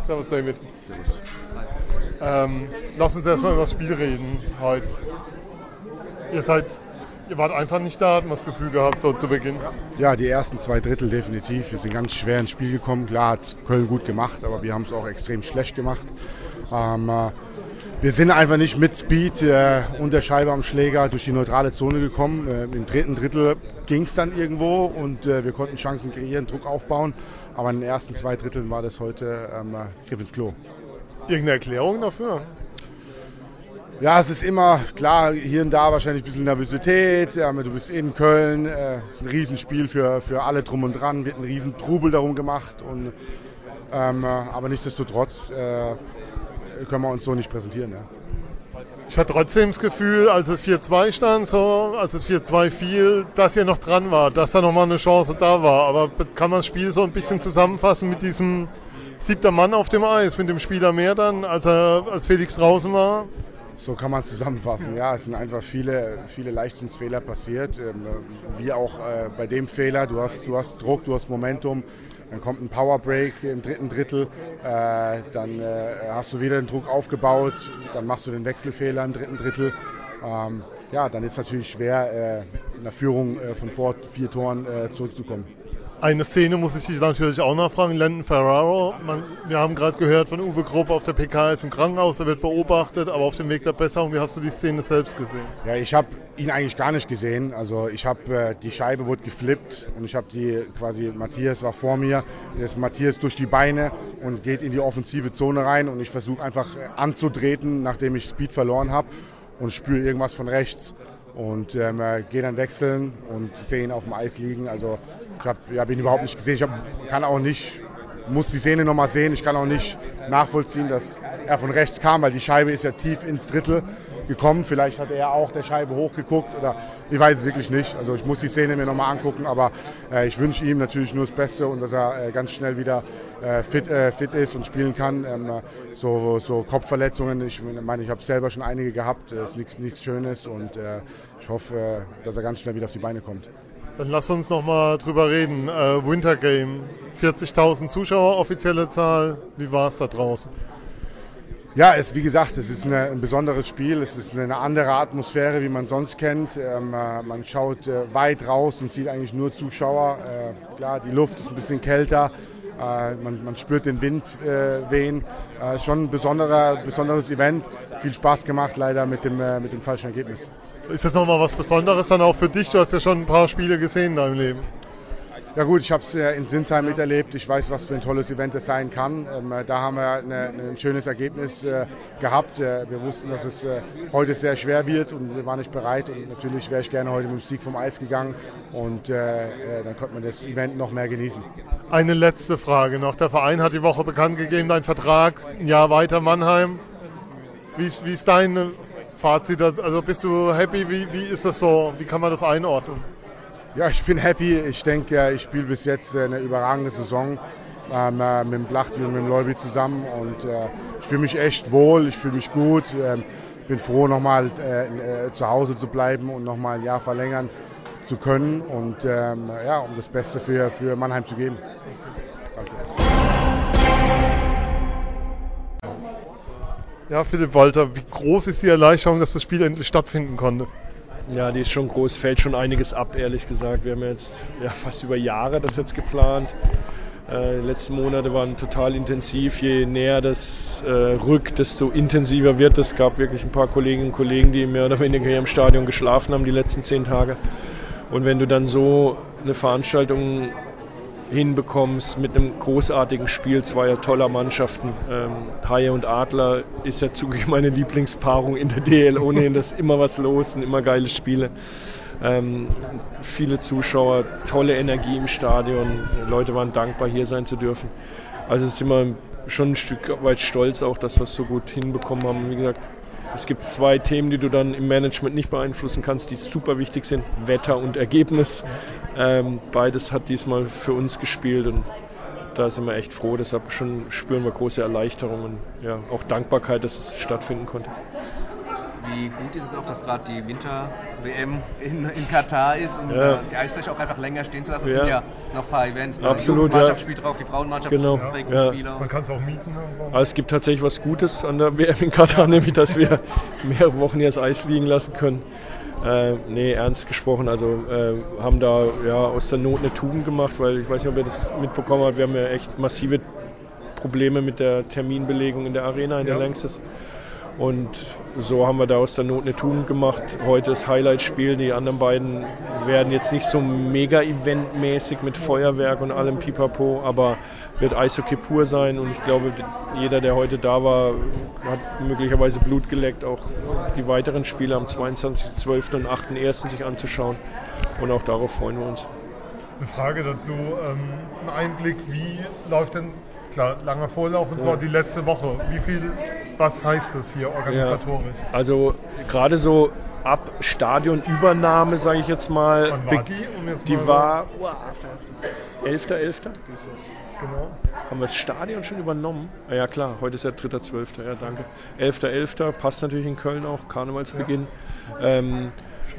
Servus David. Servus. Ähm, lass uns erstmal über das Spiel reden heute. Ihr seid ihr wart einfach nicht da, hatten wir das Gefühl gehabt, so zu Beginn. Ja, die ersten zwei Drittel definitiv. Wir sind ganz schwer ins Spiel gekommen. Klar hat Köln gut gemacht, aber wir haben es auch extrem schlecht gemacht. Ähm, äh, wir sind einfach nicht mit Speed äh, und der Scheibe am Schläger durch die neutrale Zone gekommen. Äh, Im dritten Drittel ging es dann irgendwo und äh, wir konnten Chancen kreieren, Druck aufbauen. Aber in den ersten zwei Dritteln war das heute ähm, äh, Griff ins Klo. Irgendeine Erklärung dafür? Ja, es ist immer klar, hier und da wahrscheinlich ein bisschen Nervosität. Ja, du bist in Köln, es äh, ist ein Riesenspiel für, für alle drum und dran, wird ein Riesentrubel darum gemacht. Und, ähm, aber nichtsdestotrotz äh, können wir uns so nicht präsentieren. Ja. Ich hatte trotzdem das Gefühl, als es 4-2 stand, so, als es 4-2 fiel, dass ihr noch dran war, dass da nochmal eine Chance da war. Aber kann man das Spiel so ein bisschen zusammenfassen mit diesem siebter Mann auf dem Eis, mit dem Spieler mehr dann, als, er, als Felix draußen war? So kann man es zusammenfassen. Ja, es sind einfach viele, viele Leichtsinnsfehler passiert. Ähm, wie auch äh, bei dem Fehler. Du hast, du hast Druck, du hast Momentum. Dann kommt ein Powerbreak im dritten Drittel. Äh, dann äh, hast du wieder den Druck aufgebaut. Dann machst du den Wechselfehler im dritten Drittel. Ähm, ja, dann ist es natürlich schwer, in der Führung von vor vier Toren zurückzukommen. Eine Szene muss ich dich natürlich auch nachfragen. Landon Ferraro, man, wir haben gerade gehört von Uwe Grupp auf der PK ist im Krankenhaus, er wird beobachtet, aber auf dem Weg der Besserung. Wie hast du die Szene selbst gesehen? Ja, ich habe ihn eigentlich gar nicht gesehen. Also ich habe äh, die Scheibe wurde geflippt und ich habe die quasi Matthias war vor mir, jetzt Matthias durch die Beine und geht in die offensive Zone rein und ich versuche einfach äh, anzutreten, nachdem ich Speed verloren habe und spüre irgendwas von rechts und ähm, äh, gehe dann wechseln und sehe ihn auf dem Eis liegen. Also ich habe hab ihn überhaupt nicht gesehen. Ich hab, kann auch nicht, muss die Szene nochmal sehen. Ich kann auch nicht nachvollziehen, dass er von rechts kam, weil die Scheibe ist ja tief ins Drittel gekommen. Vielleicht hat er auch der Scheibe hochgeguckt oder ich weiß es wirklich nicht. Also ich muss die Szene mir nochmal angucken, aber äh, ich wünsche ihm natürlich nur das Beste und dass er äh, ganz schnell wieder äh, fit, äh, fit ist und spielen kann. Ähm, so, so Kopfverletzungen, ich meine, ich habe selber schon einige gehabt, es ist nichts, Schönes und äh, ich hoffe, äh, dass er ganz schnell wieder auf die Beine kommt. Dann lass uns noch mal drüber reden. Winter Game, 40.000 Zuschauer, offizielle Zahl. Wie war es da draußen? Ja, es, wie gesagt, es ist eine, ein besonderes Spiel. Es ist eine andere Atmosphäre, wie man sonst kennt. Ähm, äh, man schaut äh, weit raus und sieht eigentlich nur Zuschauer. Äh, klar, die Luft ist ein bisschen kälter. Äh, man, man, spürt den Wind äh, wehen. Äh, schon ein besonderer, besonderes Event. Viel Spaß gemacht, leider mit dem, mit dem falschen Ergebnis. Ist das nochmal was Besonderes dann auch für dich? Du hast ja schon ein paar Spiele gesehen in deinem Leben. Ja gut, ich habe es in Sinsheim miterlebt. Ich weiß, was für ein tolles Event es sein kann. Ähm, da haben wir ein schönes Ergebnis äh, gehabt. Äh, wir wussten, dass es äh, heute sehr schwer wird und wir waren nicht bereit. Und natürlich wäre ich gerne heute mit dem Sieg vom Eis gegangen und äh, äh, dann konnte man das Event noch mehr genießen. Eine letzte Frage noch. Der Verein hat die Woche bekannt gegeben, dein Vertrag ein Jahr weiter Mannheim. Wie ist, wie ist dein Fazit? Also bist du happy? Wie, wie ist das so? Wie kann man das einordnen? Ja, ich bin happy. Ich denke, ich spiele bis jetzt eine überragende Saison ähm, äh, mit dem Blachti und mit dem Leubi zusammen und äh, ich fühle mich echt wohl, ich fühle mich gut. Ähm, bin froh, nochmal äh, äh, zu Hause zu bleiben und nochmal ein Jahr verlängern zu können und ähm, ja, um das Beste für, für Mannheim zu geben. Danke. Ja, Philipp Walter, wie groß ist die Erleichterung, dass das Spiel endlich stattfinden konnte? Ja, die ist schon groß, fällt schon einiges ab, ehrlich gesagt. Wir haben jetzt ja, fast über Jahre das jetzt geplant. Äh, die letzten Monate waren total intensiv. Je näher das äh, rückt, desto intensiver wird es. Es gab wirklich ein paar Kolleginnen und Kollegen, die mehr oder weniger hier im Stadion geschlafen haben die letzten zehn Tage. Und wenn du dann so eine Veranstaltung hinbekommst mit einem großartigen Spiel zweier toller Mannschaften. Ähm, Haie und Adler ist ja zugegeben meine Lieblingspaarung in der DL. Ohnehin ist immer was los und immer geile Spiele. Ähm, viele Zuschauer, tolle Energie im Stadion. Leute waren dankbar, hier sein zu dürfen. Also sind wir schon ein Stück weit stolz auch, dass wir es so gut hinbekommen haben. Wie gesagt, es gibt zwei Themen, die du dann im Management nicht beeinflussen kannst, die super wichtig sind: Wetter und Ergebnis. Ähm, beides hat diesmal für uns gespielt und da sind wir echt froh. Deshalb schon spüren wir große Erleichterung und ja, auch Dankbarkeit, dass es stattfinden konnte. Wie gut ist es auch, dass gerade die Winter-WM in, in, Katar ist und Ja. äh, die Eisfläche auch einfach länger stehen zu lassen? Es Ja. sind ja noch ein paar Events. ne? Absolut, Die Mannschaft ja. spielt drauf, die Frauenmannschaft Genau, trägt ja. Spieler. Man kann es auch mieten und so. Aber es gibt tatsächlich was Gutes an der WM in Katar, nämlich dass wir mehrere Wochen hier das Eis liegen lassen können. Äh, nee, ernst gesprochen, also äh, haben da ja aus der Not eine Tugend gemacht, weil ich weiß nicht, ob ihr das mitbekommen habt, wir haben ja echt massive Probleme mit der Terminbelegung in der Arena, in der. Längstes. Und so haben wir da aus der Not eine Tugend gemacht. Heute das Highlight-Spiel. Die anderen beiden werden jetzt nicht so mega eventmäßig mit Feuerwerk und allem Pipapo, aber wird Eishockey pur sein. Und ich glaube, jeder, der heute da war, hat möglicherweise Blut geleckt, auch die weiteren Spiele am 22.12. und 8.1. sich anzuschauen. Und auch darauf freuen wir uns. Eine Frage dazu, ähm, ein Einblick, wie läuft denn, klar, langer Vorlauf und Ja. zwar die letzte Woche. Wie viel, was heißt das hier organisatorisch? Also gerade so ab Stadionübernahme, sage ich jetzt mal. Wann war die? Um jetzt die mal- war 11.11. Genau. Haben wir das Stadion schon übernommen? Ah ja klar, heute ist ja 3.12. Ja, danke. 11.11. passt natürlich in Köln auch, Karnevalsbeginn. Ähm,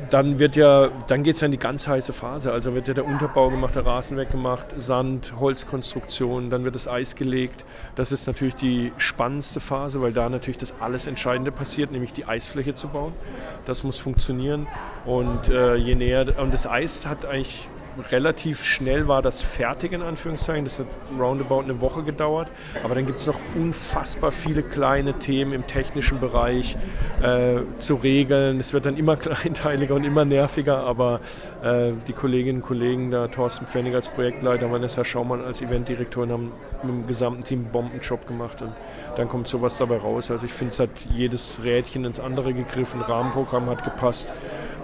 dann wird ja, dann geht es ja in die ganz heiße Phase. Also wird ja der Unterbau gemacht, der Rasen weggemacht, Sand, Holzkonstruktion, dann wird das Eis gelegt. Das ist natürlich die spannendste Phase, weil da natürlich das alles Entscheidende passiert, nämlich die Eisfläche zu bauen. Das muss funktionieren. Und äh, je näher, und das Eis hat eigentlich relativ schnell war das fertig in Anführungszeichen. Das hat roundabout eine Woche gedauert. Aber dann gibt es noch unfassbar viele kleine Themen im technischen Bereich äh, zu regeln. Es wird dann immer *laughs* kleinteiliger und immer nerviger. Aber äh, die Kolleginnen und Kollegen, da Thorsten Pfennig als Projektleiter, Vanessa Schaumann als Eventdirektorin, haben mit dem gesamten Team einen Bombenjob gemacht. Und dann kommt sowas dabei raus. Also ich finde, es hat jedes Rädchen ins andere gegriffen. Rahmenprogramm hat gepasst.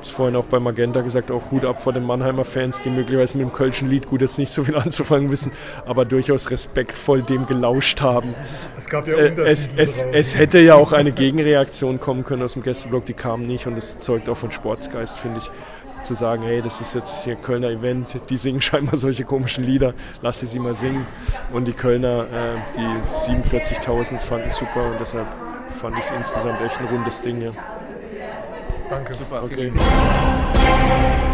Ich habe vorhin auch bei Magenta gesagt, auch Hut ab vor den Mannheimer Fans, die möglicherweise mit dem Kölschen Lied gut jetzt nicht so viel *laughs* anzufangen wissen, aber durchaus respektvoll dem gelauscht haben. Es gab ja Äh, es, es, es hätte ja auch eine Gegenreaktion kommen können aus dem Gästeblock, die kam nicht und das zeugt auch von Sportsgeist, finde ich. Zu sagen, hey, das ist jetzt hier Kölner Event, die singen scheinbar solche komischen Lieder, lass sie sie mal singen. Und die Kölner, äh, die 47.000 fanden es super und deshalb fand ich es insgesamt echt ein rundes Ding. Ja. Danke. Super, Okay. vielen Dank.